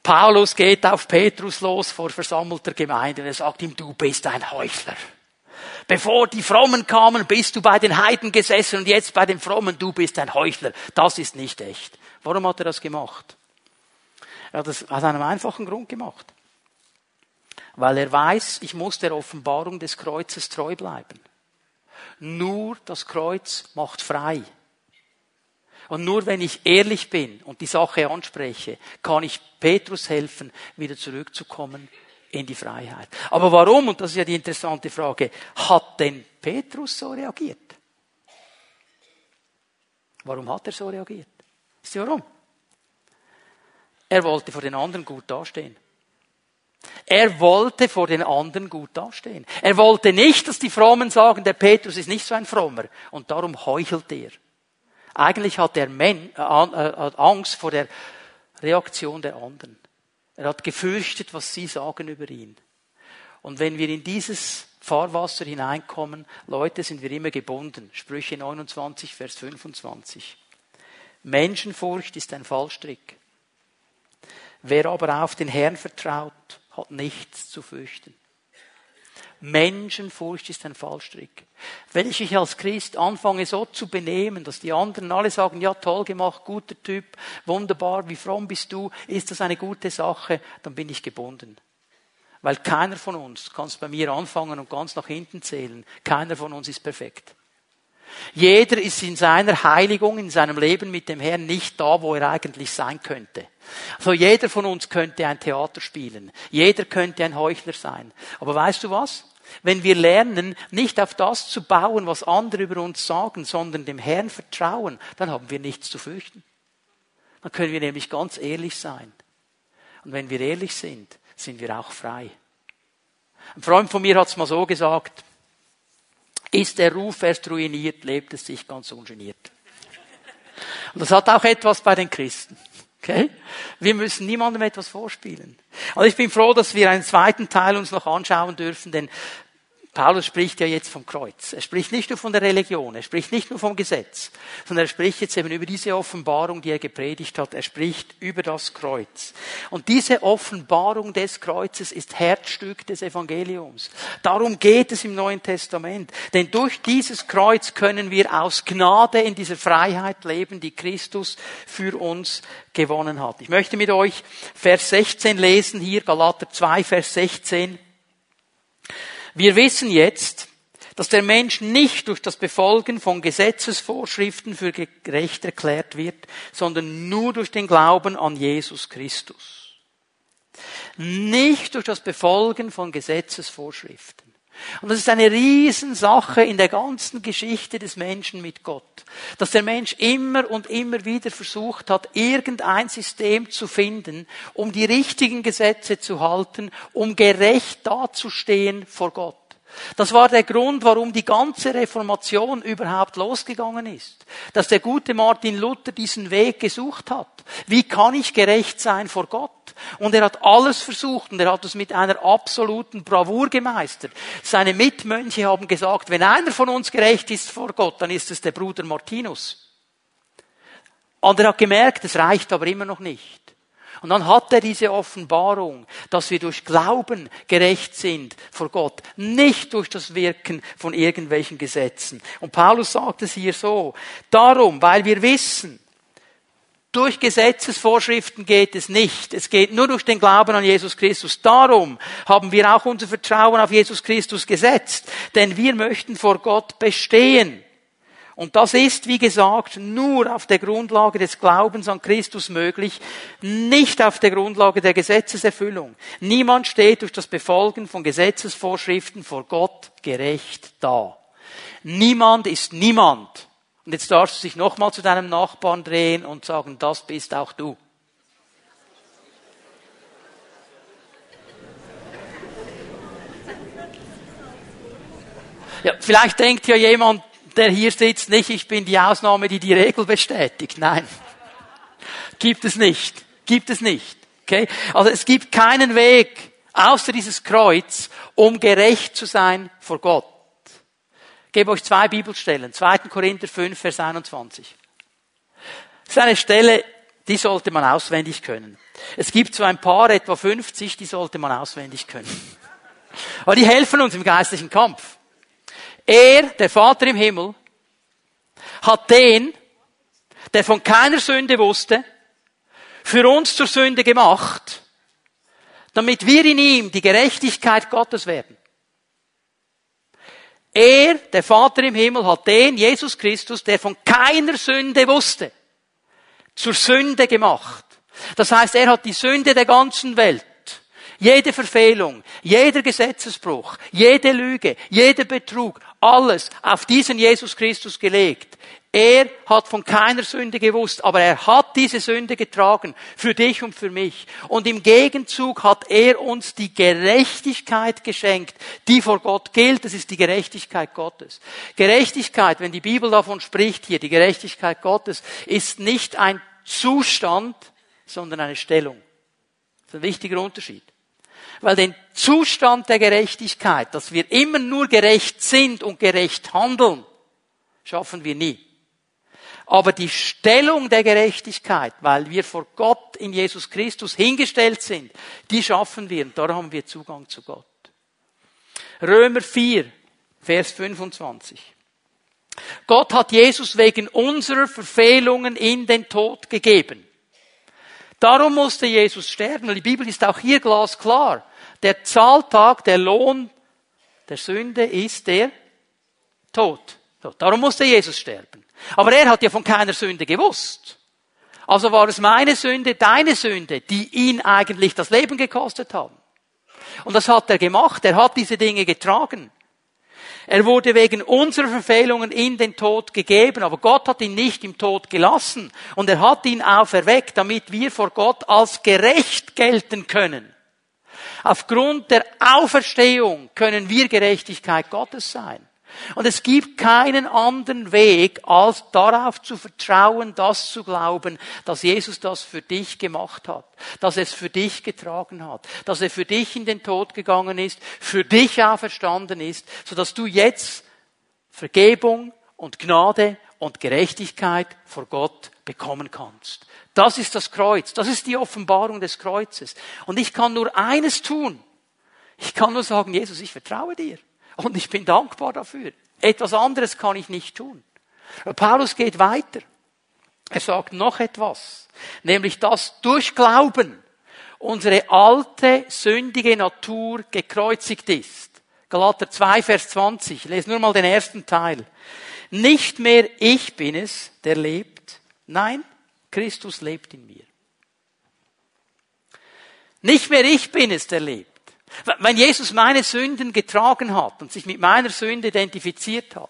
Paulus geht auf Petrus los vor versammelter Gemeinde und er sagt ihm, du bist ein Heuchler. Bevor die Frommen kamen, bist du bei den Heiden gesessen und jetzt bei den Frommen, du bist ein Heuchler. Das ist nicht echt. Warum hat er das gemacht? Er hat das aus einem einfachen Grund gemacht. Weil er weiß, ich muss der Offenbarung des Kreuzes treu bleiben. Nur das Kreuz macht frei. Und nur wenn ich ehrlich bin und die Sache anspreche, kann ich Petrus helfen, wieder zurückzukommen in die Freiheit. Aber warum, und das ist ja die interessante Frage, hat denn Petrus so reagiert? Warum hat er so reagiert? Wisst ihr warum? Er wollte vor den anderen gut dastehen. Er wollte vor den anderen gut dastehen. Er wollte nicht, dass die Frommen sagen, der Petrus ist nicht so ein Frommer und darum heuchelt er. Eigentlich hat er äh, äh Angst vor der Reaktion der anderen. Er hat gefürchtet, was sie sagen über ihn. Und wenn wir in dieses Fahrwasser hineinkommen, Leute, sind wir immer gebunden. Sprüche 29, Vers 25. Menschenfurcht ist ein Fallstrick. Wer aber auf den Herrn vertraut, hat nichts zu fürchten. Menschenfurcht ist ein Fallstrick. Wenn ich mich als Christ anfange so zu benehmen, dass die anderen alle sagen, ja toll gemacht, guter Typ, wunderbar, wie fromm bist du, ist das eine gute Sache, dann bin ich gebunden. Weil keiner von uns kann es bei mir anfangen und ganz nach hinten zählen. Keiner von uns ist perfekt. Jeder ist in seiner Heiligung, in seinem Leben mit dem Herrn nicht da, wo er eigentlich sein könnte. Also jeder von uns könnte ein Theater spielen. Jeder könnte ein Heuchler sein. Aber weißt du was? Wenn wir lernen, nicht auf das zu bauen, was andere über uns sagen, sondern dem Herrn vertrauen, dann haben wir nichts zu fürchten. Dann können wir nämlich ganz ehrlich sein. Und wenn wir ehrlich sind, sind wir auch frei. Ein Freund von mir hat es mal so gesagt, ist der Ruf erst ruiniert, lebt es sich ganz ungeniert. Und das hat auch etwas bei den Christen. Okay? Wir müssen niemandem etwas vorspielen. Also ich bin froh, dass wir einen zweiten Teil uns noch anschauen dürfen, denn Paulus spricht ja jetzt vom Kreuz. Er spricht nicht nur von der Religion, er spricht nicht nur vom Gesetz, sondern er spricht jetzt eben über diese Offenbarung, die er gepredigt hat. Er spricht über das Kreuz. Und diese Offenbarung des Kreuzes ist Herzstück des Evangeliums. Darum geht es im Neuen Testament. Denn durch dieses Kreuz können wir aus Gnade in dieser Freiheit leben, die Christus für uns gewonnen hat. Ich möchte mit euch Vers 16 lesen hier, Galater 2, Vers 16. Wir wissen jetzt, dass der Mensch nicht durch das Befolgen von Gesetzesvorschriften für gerecht erklärt wird, sondern nur durch den Glauben an Jesus Christus. Nicht durch das Befolgen von Gesetzesvorschriften. Und das ist eine Riesensache in der ganzen Geschichte des Menschen mit Gott. Dass der Mensch immer und immer wieder versucht hat, irgendein System zu finden, um die richtigen Gesetze zu halten, um gerecht dazustehen vor Gott. Das war der Grund, warum die ganze Reformation überhaupt losgegangen ist. Dass der gute Martin Luther diesen Weg gesucht hat. Wie kann ich gerecht sein vor Gott? Und er hat alles versucht und er hat es mit einer absoluten Bravour gemeistert. Seine Mitmönche haben gesagt, wenn einer von uns gerecht ist vor Gott, dann ist es der Bruder Martinus. Und er hat gemerkt, es reicht aber immer noch nicht. Und dann hat er diese Offenbarung, dass wir durch Glauben gerecht sind vor Gott, nicht durch das Wirken von irgendwelchen Gesetzen. Und Paulus sagt es hier so, darum, weil wir wissen, durch Gesetzesvorschriften geht es nicht. Es geht nur durch den Glauben an Jesus Christus. Darum haben wir auch unser Vertrauen auf Jesus Christus gesetzt. Denn wir möchten vor Gott bestehen. Und das ist, wie gesagt, nur auf der Grundlage des Glaubens an Christus möglich, nicht auf der Grundlage der Gesetzeserfüllung. Niemand steht durch das Befolgen von Gesetzesvorschriften vor Gott gerecht da. Niemand ist niemand. Und jetzt darfst du dich nochmal zu deinem Nachbarn drehen und sagen, das bist auch du. Ja, vielleicht denkt ja jemand, der hier sitzt, nicht, ich bin die Ausnahme, die die Regel bestätigt. Nein. Gibt es nicht. Gibt es nicht. Okay? Also es gibt keinen Weg außer dieses Kreuz, um gerecht zu sein vor Gott. Ich gebe euch zwei Bibelstellen. 2. Korinther 5, Vers 21. Das ist eine Stelle, die sollte man auswendig können. Es gibt so ein paar, etwa 50, die sollte man auswendig können. Aber die helfen uns im geistlichen Kampf. Er, der Vater im Himmel, hat den, der von keiner Sünde wusste, für uns zur Sünde gemacht, damit wir in ihm die Gerechtigkeit Gottes werden. Er, der Vater im Himmel, hat den, Jesus Christus, der von keiner Sünde wusste, zur Sünde gemacht. Das heißt, er hat die Sünde der ganzen Welt jede Verfehlung, jeder Gesetzesbruch, jede Lüge, jeder Betrug, alles auf diesen Jesus Christus gelegt. Er hat von keiner Sünde gewusst, aber er hat diese Sünde getragen für dich und für mich. Und im Gegenzug hat er uns die Gerechtigkeit geschenkt, die vor Gott gilt. Das ist die Gerechtigkeit Gottes. Gerechtigkeit, wenn die Bibel davon spricht hier, die Gerechtigkeit Gottes, ist nicht ein Zustand, sondern eine Stellung. Das ist ein wichtiger Unterschied. Weil den Zustand der Gerechtigkeit, dass wir immer nur gerecht sind und gerecht handeln, schaffen wir nie. Aber die Stellung der Gerechtigkeit, weil wir vor Gott in Jesus Christus hingestellt sind, die schaffen wir und da haben wir Zugang zu Gott. Römer 4, Vers 25. Gott hat Jesus wegen unserer Verfehlungen in den Tod gegeben. Darum musste Jesus sterben, weil die Bibel ist auch hier glasklar. Der Zahltag, der Lohn der Sünde ist der Tod. Darum musste Jesus sterben. Aber er hat ja von keiner Sünde gewusst. Also war es meine Sünde, deine Sünde, die ihn eigentlich das Leben gekostet haben. Und das hat er gemacht. Er hat diese Dinge getragen. Er wurde wegen unserer Verfehlungen in den Tod gegeben, aber Gott hat ihn nicht im Tod gelassen und er hat ihn auferweckt, damit wir vor Gott als gerecht gelten können. Aufgrund der Auferstehung können wir Gerechtigkeit Gottes sein. Und es gibt keinen anderen Weg, als darauf zu vertrauen, das zu glauben, dass Jesus das für dich gemacht hat, dass er es für dich getragen hat, dass er für dich in den Tod gegangen ist, für dich auferstanden ist, sodass du jetzt Vergebung und Gnade und Gerechtigkeit vor Gott bekommen kannst. Das ist das Kreuz, das ist die Offenbarung des Kreuzes. Und ich kann nur eines tun. Ich kann nur sagen, Jesus, ich vertraue dir. Und ich bin dankbar dafür. Etwas anderes kann ich nicht tun. Paulus geht weiter. Er sagt noch etwas. Nämlich, dass durch Glauben unsere alte, sündige Natur gekreuzigt ist. Galater 2, Vers 20. Ich lese nur mal den ersten Teil. Nicht mehr ich bin es, der lebt. Nein, Christus lebt in mir. Nicht mehr ich bin es, der lebt Wenn Jesus meine Sünden getragen hat und sich mit meiner Sünde identifiziert hat,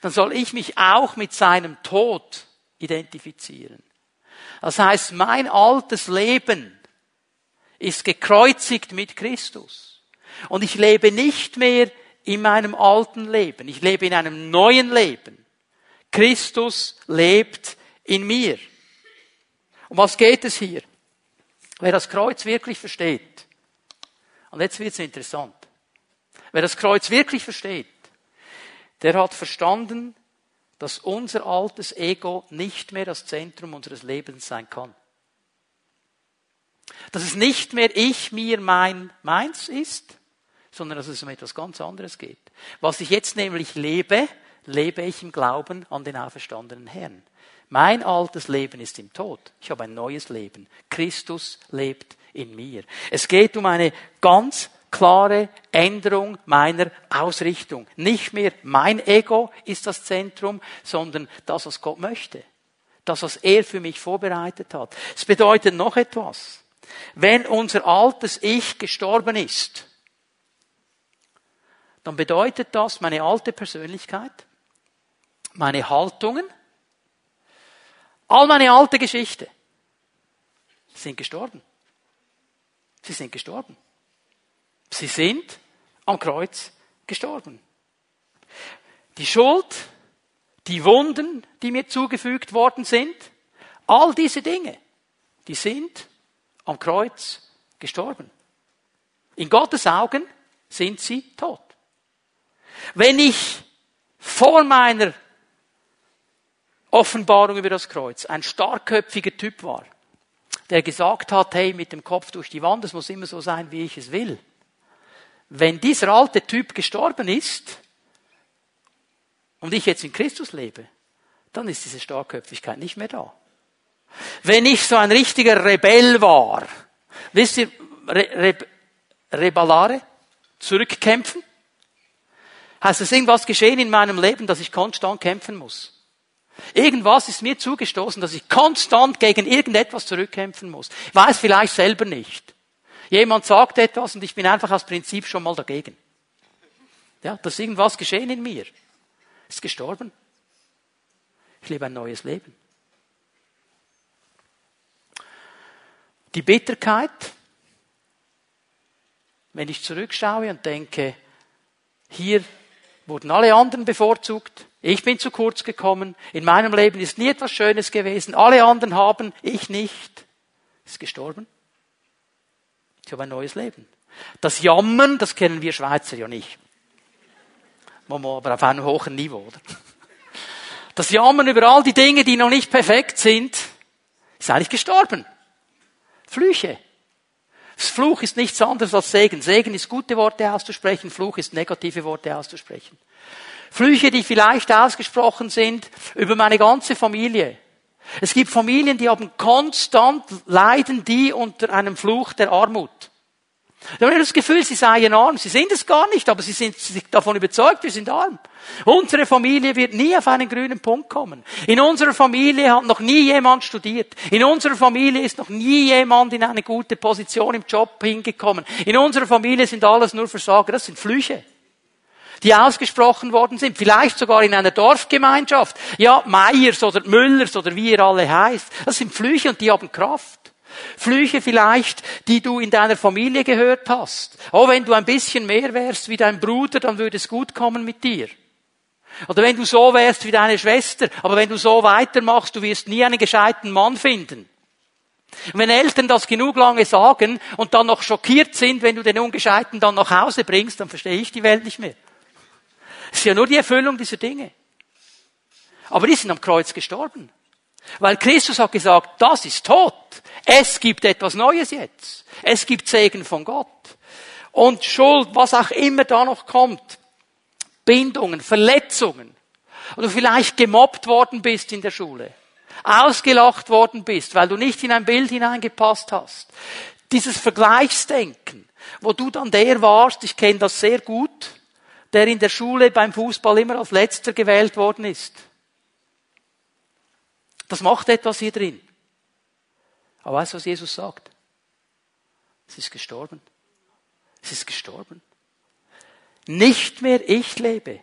dann soll ich mich auch mit seinem Tod identifizieren. Das heißt, mein altes Leben ist gekreuzigt mit Christus. Und ich lebe nicht mehr in meinem alten Leben. Ich lebe in einem neuen Leben. Christus lebt in mir. Um was geht es hier? Wer das Kreuz wirklich versteht, und jetzt wird es interessant, wer das Kreuz wirklich versteht, der hat verstanden, dass unser altes Ego nicht mehr das Zentrum unseres Lebens sein kann. Dass es nicht mehr ich, mir, mein, meins ist, sondern dass es um etwas ganz anderes geht. Was ich jetzt nämlich lebe, lebe ich im Glauben an den auferstandenen Herrn. Mein altes Leben ist im Tod. Ich habe ein neues Leben. Christus lebt in mir. Es geht um eine ganz klare Änderung meiner Ausrichtung. Nicht mehr mein Ego ist das Zentrum, sondern das, was Gott möchte. Das, was er für mich vorbereitet hat. Es bedeutet noch etwas. Wenn unser altes Ich gestorben ist, dann bedeutet das, meine alte Persönlichkeit, meine Haltungen, all meine alte Geschichte sind gestorben. Sie sind gestorben. Sie sind am Kreuz gestorben. Die Schuld, die Wunden, die mir zugefügt worden sind, all diese Dinge, die sind am Kreuz gestorben. In Gottes Augen sind sie tot. Wenn ich vor meiner Offenbarung über das Kreuz ein starkköpfiger Typ war, der gesagt hat, hey, mit dem Kopf durch die Wand, es muss immer so sein, wie ich es will, wenn dieser alte Typ gestorben ist und ich jetzt in Christus lebe, dann ist diese Starkköpfigkeit nicht mehr da. Wenn ich so ein richtiger Rebell war, wisst ihr, Re Re Rebellare, zurückkämpfen, heißt es irgendwas geschehen in meinem Leben, dass ich konstant kämpfen muss. Irgendwas ist mir zugestoßen, dass ich konstant gegen irgendetwas zurückkämpfen muss. Ich weiß vielleicht selber nicht. Jemand sagt etwas und ich bin einfach aus Prinzip schon mal dagegen. Ja, da ist irgendwas geschehen in mir. Ist gestorben. Ich lebe ein neues Leben. Die Bitterkeit, wenn ich zurückschaue und denke, hier wurden alle anderen bevorzugt, ich bin zu kurz gekommen, in meinem Leben ist nie etwas Schönes gewesen, alle anderen haben, ich nicht, ist gestorben. Ich habe ein neues Leben. Das Jammern, das kennen wir Schweizer ja nicht. Aber auf einem hohen Niveau, oder? Das Jammern über all die Dinge, die noch nicht perfekt sind, ist eigentlich gestorben. Flüche. Das Fluch ist nichts anderes als Segen. Segen ist gute Worte auszusprechen, Fluch ist negative Worte auszusprechen. Flüche, die vielleicht ausgesprochen sind über meine ganze Familie. Es gibt Familien, die haben konstant leiden die unter einem Fluch der Armut. Da haben das Gefühl, sie seien arm. Sie sind es gar nicht, aber sie sind davon überzeugt, wir sind arm. Unsere Familie wird nie auf einen grünen Punkt kommen. In unserer Familie hat noch nie jemand studiert. In unserer Familie ist noch nie jemand in eine gute Position im Job hingekommen. In unserer Familie sind alles nur Versager. Das sind Flüche die ausgesprochen worden sind, vielleicht sogar in einer Dorfgemeinschaft. Ja, Meyers oder Müllers oder wie ihr alle heißt. Das sind Flüche und die haben Kraft. Flüche vielleicht, die du in deiner Familie gehört hast. Oh, wenn du ein bisschen mehr wärst wie dein Bruder, dann würde es gut kommen mit dir. Oder wenn du so wärst wie deine Schwester, aber wenn du so weitermachst, du wirst nie einen gescheiten Mann finden. Und wenn Eltern das genug lange sagen und dann noch schockiert sind, wenn du den Ungescheiten dann nach Hause bringst, dann verstehe ich die Welt nicht mehr. Es ist ja nur die Erfüllung dieser Dinge. Aber die sind am Kreuz gestorben. Weil Christus hat gesagt, das ist tot. Es gibt etwas Neues jetzt. Es gibt Segen von Gott. Und Schuld, was auch immer da noch kommt. Bindungen, Verletzungen. Oder vielleicht gemobbt worden bist in der Schule. Ausgelacht worden bist, weil du nicht in ein Bild hineingepasst hast. Dieses Vergleichsdenken, wo du dann der warst, ich kenne das sehr gut, der in der Schule beim Fußball immer als letzter gewählt worden ist. Das macht etwas hier drin. Aber weißt du, was Jesus sagt? Es ist gestorben. Es ist gestorben. Nicht mehr ich lebe,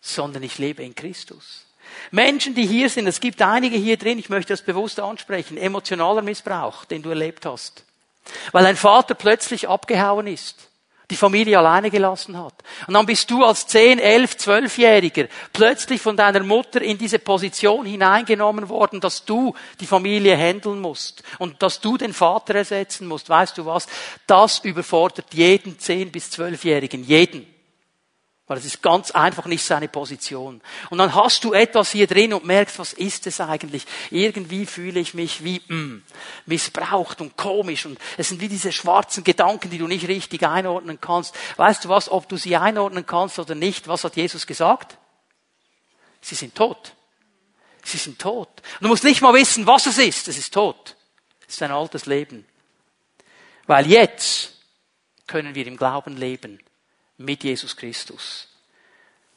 sondern ich lebe in Christus. Menschen, die hier sind, es gibt einige hier drin, ich möchte das bewusst ansprechen, emotionaler Missbrauch, den du erlebt hast. Weil ein Vater plötzlich abgehauen ist die Familie alleine gelassen hat. Und dann bist du als 10, 11, 12-Jähriger plötzlich von deiner Mutter in diese Position hineingenommen worden, dass du die Familie handeln musst und dass du den Vater ersetzen musst. Weißt du was? Das überfordert jeden 10 bis 12-Jährigen, jeden. Weil es ist ganz einfach nicht seine Position. Und dann hast du etwas hier drin und merkst, was ist es eigentlich? Irgendwie fühle ich mich wie mm, missbraucht und komisch und es sind wie diese schwarzen Gedanken, die du nicht richtig einordnen kannst. Weißt du was, ob du sie einordnen kannst oder nicht? Was hat Jesus gesagt? Sie sind tot. Sie sind tot. Und du musst nicht mal wissen, was es ist. Es ist tot. Es ist ein altes Leben. Weil jetzt können wir im Glauben leben mit Jesus Christus.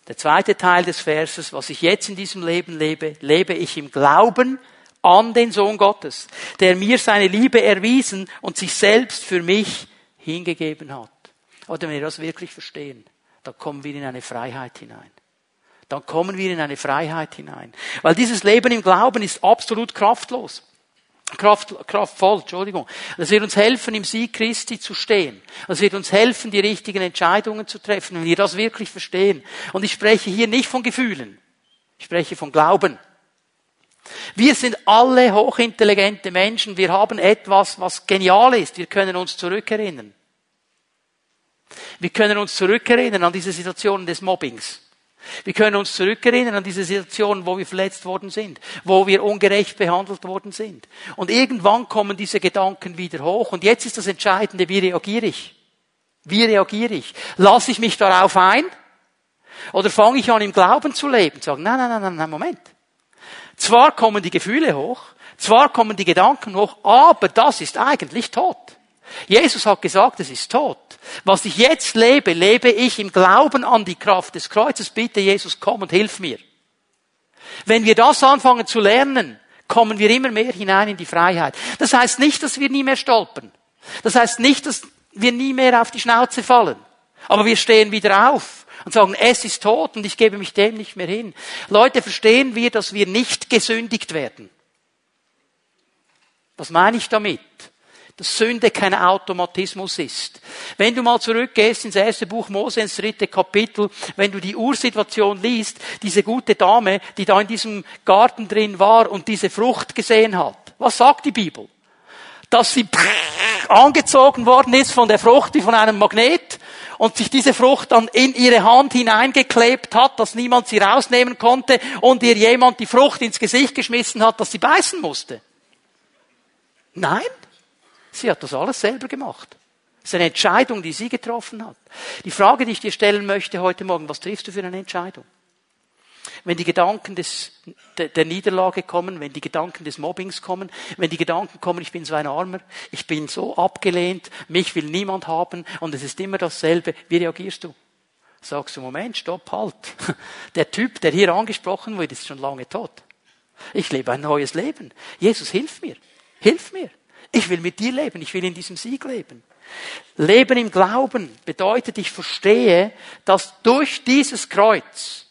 Der zweite Teil des Verses, was ich jetzt in diesem Leben lebe, lebe ich im Glauben an den Sohn Gottes, der mir seine Liebe erwiesen und sich selbst für mich hingegeben hat. Oder wenn wir das wirklich verstehen, dann kommen wir in eine Freiheit hinein. Dann kommen wir in eine Freiheit hinein. Weil dieses Leben im Glauben ist absolut kraftlos. Kraft, kraftvoll, Entschuldigung. Das wird uns helfen, im Sieg Christi zu stehen. Das wird uns helfen, die richtigen Entscheidungen zu treffen, wenn wir das wirklich verstehen. Und ich spreche hier nicht von Gefühlen. Ich spreche von Glauben. Wir sind alle hochintelligente Menschen. Wir haben etwas, was genial ist. Wir können uns zurückerinnern. Wir können uns zurückerinnern an diese Situationen des Mobbings. Wir können uns zurückerinnern an diese Situation, wo wir verletzt worden sind, wo wir ungerecht behandelt worden sind. Und irgendwann kommen diese Gedanken wieder hoch. Und jetzt ist das Entscheidende, wie reagiere ich? Wie reagiere ich? Lasse ich mich darauf ein? Oder fange ich an, im Glauben zu leben? Sagen, nein, nein, nein, nein, Moment. Zwar kommen die Gefühle hoch, zwar kommen die Gedanken hoch, aber das ist eigentlich tot. Jesus hat gesagt, es ist tot. Was ich jetzt lebe, lebe ich im Glauben an die Kraft des Kreuzes. Bitte, Jesus, komm und hilf mir. Wenn wir das anfangen zu lernen, kommen wir immer mehr hinein in die Freiheit. Das heißt nicht, dass wir nie mehr stolpern. Das heißt nicht, dass wir nie mehr auf die Schnauze fallen. Aber wir stehen wieder auf und sagen, es ist tot und ich gebe mich dem nicht mehr hin. Leute, verstehen wir, dass wir nicht gesündigt werden. Was meine ich damit? dass Sünde kein Automatismus ist. Wenn du mal zurückgehst ins erste Buch Mose, ins dritte Kapitel, wenn du die Ursituation liest, diese gute Dame, die da in diesem Garten drin war und diese Frucht gesehen hat. Was sagt die Bibel? Dass sie angezogen worden ist von der Frucht wie von einem Magnet und sich diese Frucht dann in ihre Hand hineingeklebt hat, dass niemand sie rausnehmen konnte und ihr jemand die Frucht ins Gesicht geschmissen hat, dass sie beißen musste. Nein, Sie hat das alles selber gemacht. Das ist eine Entscheidung, die sie getroffen hat. Die Frage, die ich dir stellen möchte heute Morgen, was triffst du für eine Entscheidung? Wenn die Gedanken des, der, der Niederlage kommen, wenn die Gedanken des Mobbings kommen, wenn die Gedanken kommen, ich bin so ein Armer, ich bin so abgelehnt, mich will niemand haben und es ist immer dasselbe, wie reagierst du? Sagst du, Moment, stopp, halt. Der Typ, der hier angesprochen wird, ist schon lange tot. Ich lebe ein neues Leben. Jesus, hilf mir. Hilf mir. Ich will mit dir leben, ich will in diesem Sieg leben. Leben im Glauben bedeutet, ich verstehe, dass durch dieses Kreuz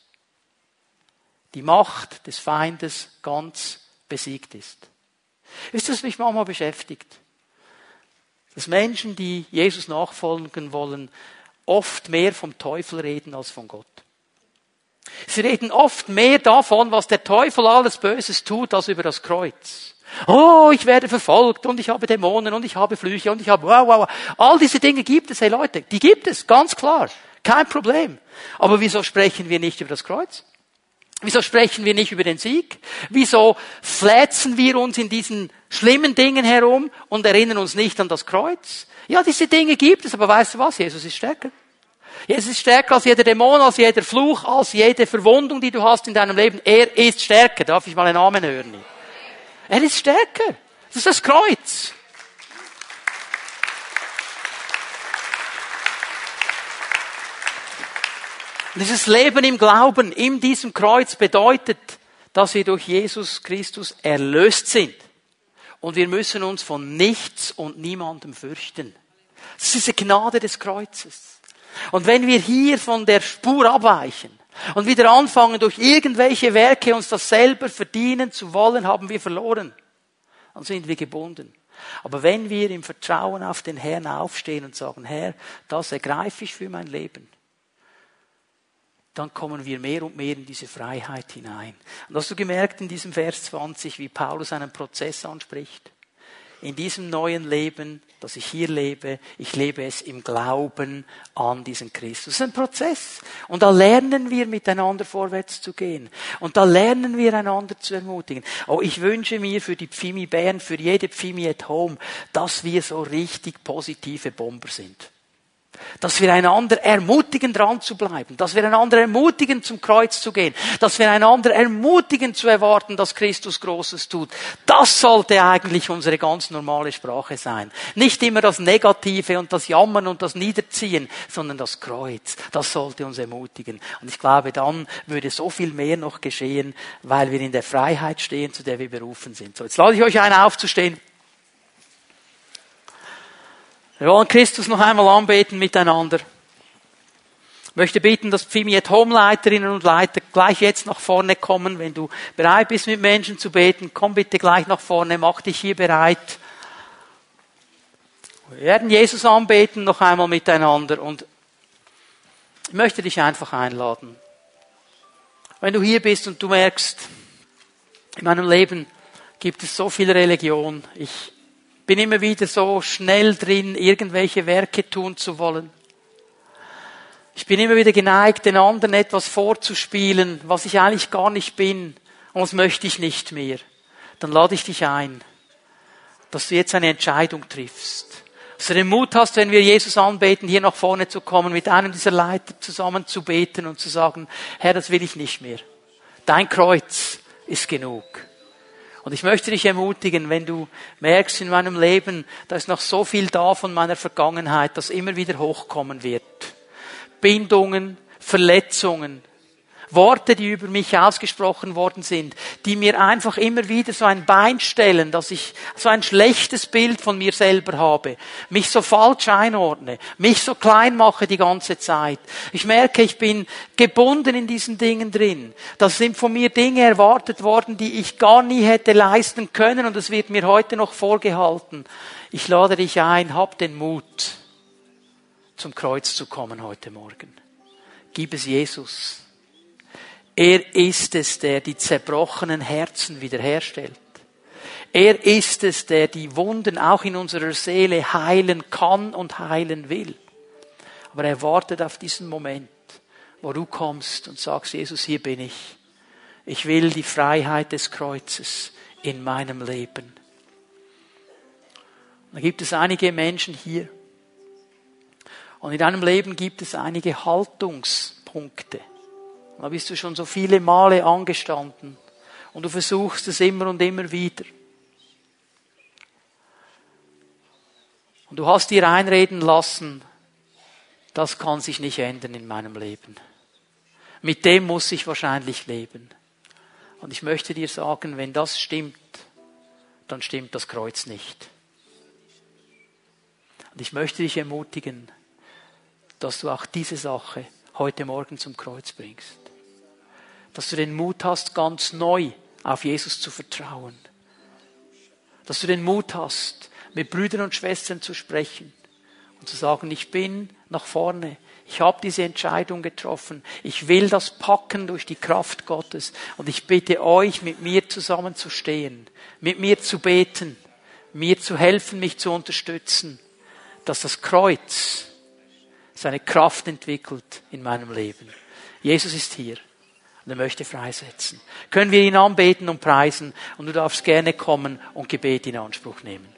die Macht des Feindes ganz besiegt ist. Ist das mich manchmal beschäftigt? Dass Menschen, die Jesus nachfolgen wollen, oft mehr vom Teufel reden als von Gott. Sie reden oft mehr davon, was der Teufel alles Böses tut, als über das Kreuz. Oh, ich werde verfolgt und ich habe Dämonen und ich habe Flüche und ich habe wow, wow, wow. All diese Dinge gibt es, hey Leute, die gibt es, ganz klar. Kein Problem. Aber wieso sprechen wir nicht über das Kreuz? Wieso sprechen wir nicht über den Sieg? Wieso flätzen wir uns in diesen schlimmen Dingen herum und erinnern uns nicht an das Kreuz? Ja, diese Dinge gibt es, aber weißt du was? Jesus ist stärker. Jesus ist stärker als jeder Dämon, als jeder Fluch, als jede Verwundung, die du hast in deinem Leben. Er ist stärker. Darf ich mal einen Namen hören? Er ist stärker. Das ist das Kreuz. dieses Leben im Glauben, in diesem Kreuz bedeutet, dass wir durch Jesus Christus erlöst sind. Und wir müssen uns von nichts und niemandem fürchten. Das ist diese Gnade des Kreuzes. Und wenn wir hier von der Spur abweichen und wieder anfangen, durch irgendwelche Werke uns das selber verdienen zu wollen, haben wir verloren. Dann sind wir gebunden. Aber wenn wir im Vertrauen auf den Herrn aufstehen und sagen, Herr, das ergreife ich für mein Leben, dann kommen wir mehr und mehr in diese Freiheit hinein. Und hast du gemerkt in diesem Vers 20, wie Paulus einen Prozess anspricht? In diesem neuen Leben, das ich hier lebe, ich lebe es im Glauben an diesen Christus. Das ist ein Prozess. Und da lernen wir miteinander vorwärts zu gehen. Und da lernen wir einander zu ermutigen. Oh, ich wünsche mir für die Pfimi Bern, für jede Pfimi at Home, dass wir so richtig positive Bomber sind. Dass wir einander ermutigen, dran zu bleiben. Dass wir einander ermutigen, zum Kreuz zu gehen. Dass wir einander ermutigen, zu erwarten, dass Christus Großes tut. Das sollte eigentlich unsere ganz normale Sprache sein. Nicht immer das Negative und das Jammern und das Niederziehen, sondern das Kreuz. Das sollte uns ermutigen. Und ich glaube, dann würde so viel mehr noch geschehen, weil wir in der Freiheit stehen, zu der wir berufen sind. So, jetzt lade ich euch ein, aufzustehen. Wir wollen Christus noch einmal anbeten miteinander. Ich möchte bitten, dass Pfimiet Home-Leiterinnen und Leiter gleich jetzt nach vorne kommen. Wenn du bereit bist, mit Menschen zu beten, komm bitte gleich nach vorne, mach dich hier bereit. Wir werden Jesus anbeten noch einmal miteinander und ich möchte dich einfach einladen. Wenn du hier bist und du merkst, in meinem Leben gibt es so viel Religion, ich bin immer wieder so schnell drin, irgendwelche Werke tun zu wollen. Ich bin immer wieder geneigt, den anderen etwas vorzuspielen, was ich eigentlich gar nicht bin und das möchte ich nicht mehr. Dann lade ich dich ein, dass du jetzt eine Entscheidung triffst. Dass du den Mut hast, wenn wir Jesus anbeten, hier nach vorne zu kommen, mit einem dieser Leiter zusammen zu beten und zu sagen, Herr, das will ich nicht mehr. Dein Kreuz ist genug. Und ich möchte dich ermutigen, wenn du merkst in meinem Leben, da ist noch so viel da von meiner Vergangenheit, das immer wieder hochkommen wird. Bindungen, Verletzungen, Worte, die über mich ausgesprochen worden sind, die mir einfach immer wieder so ein Bein stellen, dass ich so ein schlechtes Bild von mir selber habe, mich so falsch einordne, mich so klein mache die ganze Zeit. Ich merke, ich bin gebunden in diesen Dingen drin. Das sind von mir Dinge erwartet worden, die ich gar nie hätte leisten können und es wird mir heute noch vorgehalten. Ich lade dich ein, hab den Mut, zum Kreuz zu kommen heute Morgen. Gib es Jesus. Er ist es, der die zerbrochenen Herzen wiederherstellt. Er ist es, der die Wunden auch in unserer Seele heilen kann und heilen will. Aber er wartet auf diesen Moment, wo du kommst und sagst, Jesus, hier bin ich. Ich will die Freiheit des Kreuzes in meinem Leben. Da gibt es einige Menschen hier. Und in deinem Leben gibt es einige Haltungspunkte. Da bist du schon so viele Male angestanden und du versuchst es immer und immer wieder. Und du hast dir einreden lassen, das kann sich nicht ändern in meinem Leben. Mit dem muss ich wahrscheinlich leben. Und ich möchte dir sagen, wenn das stimmt, dann stimmt das Kreuz nicht. Und ich möchte dich ermutigen, dass du auch diese Sache heute Morgen zum Kreuz bringst dass du den Mut hast, ganz neu auf Jesus zu vertrauen. Dass du den Mut hast, mit Brüdern und Schwestern zu sprechen und zu sagen, ich bin nach vorne. Ich habe diese Entscheidung getroffen. Ich will das packen durch die Kraft Gottes. Und ich bitte euch, mit mir zusammenzustehen, mit mir zu beten, mir zu helfen, mich zu unterstützen, dass das Kreuz seine Kraft entwickelt in meinem Leben. Jesus ist hier und er möchte freisetzen. Können wir ihn anbeten und preisen und du darfst gerne kommen und Gebet in Anspruch nehmen.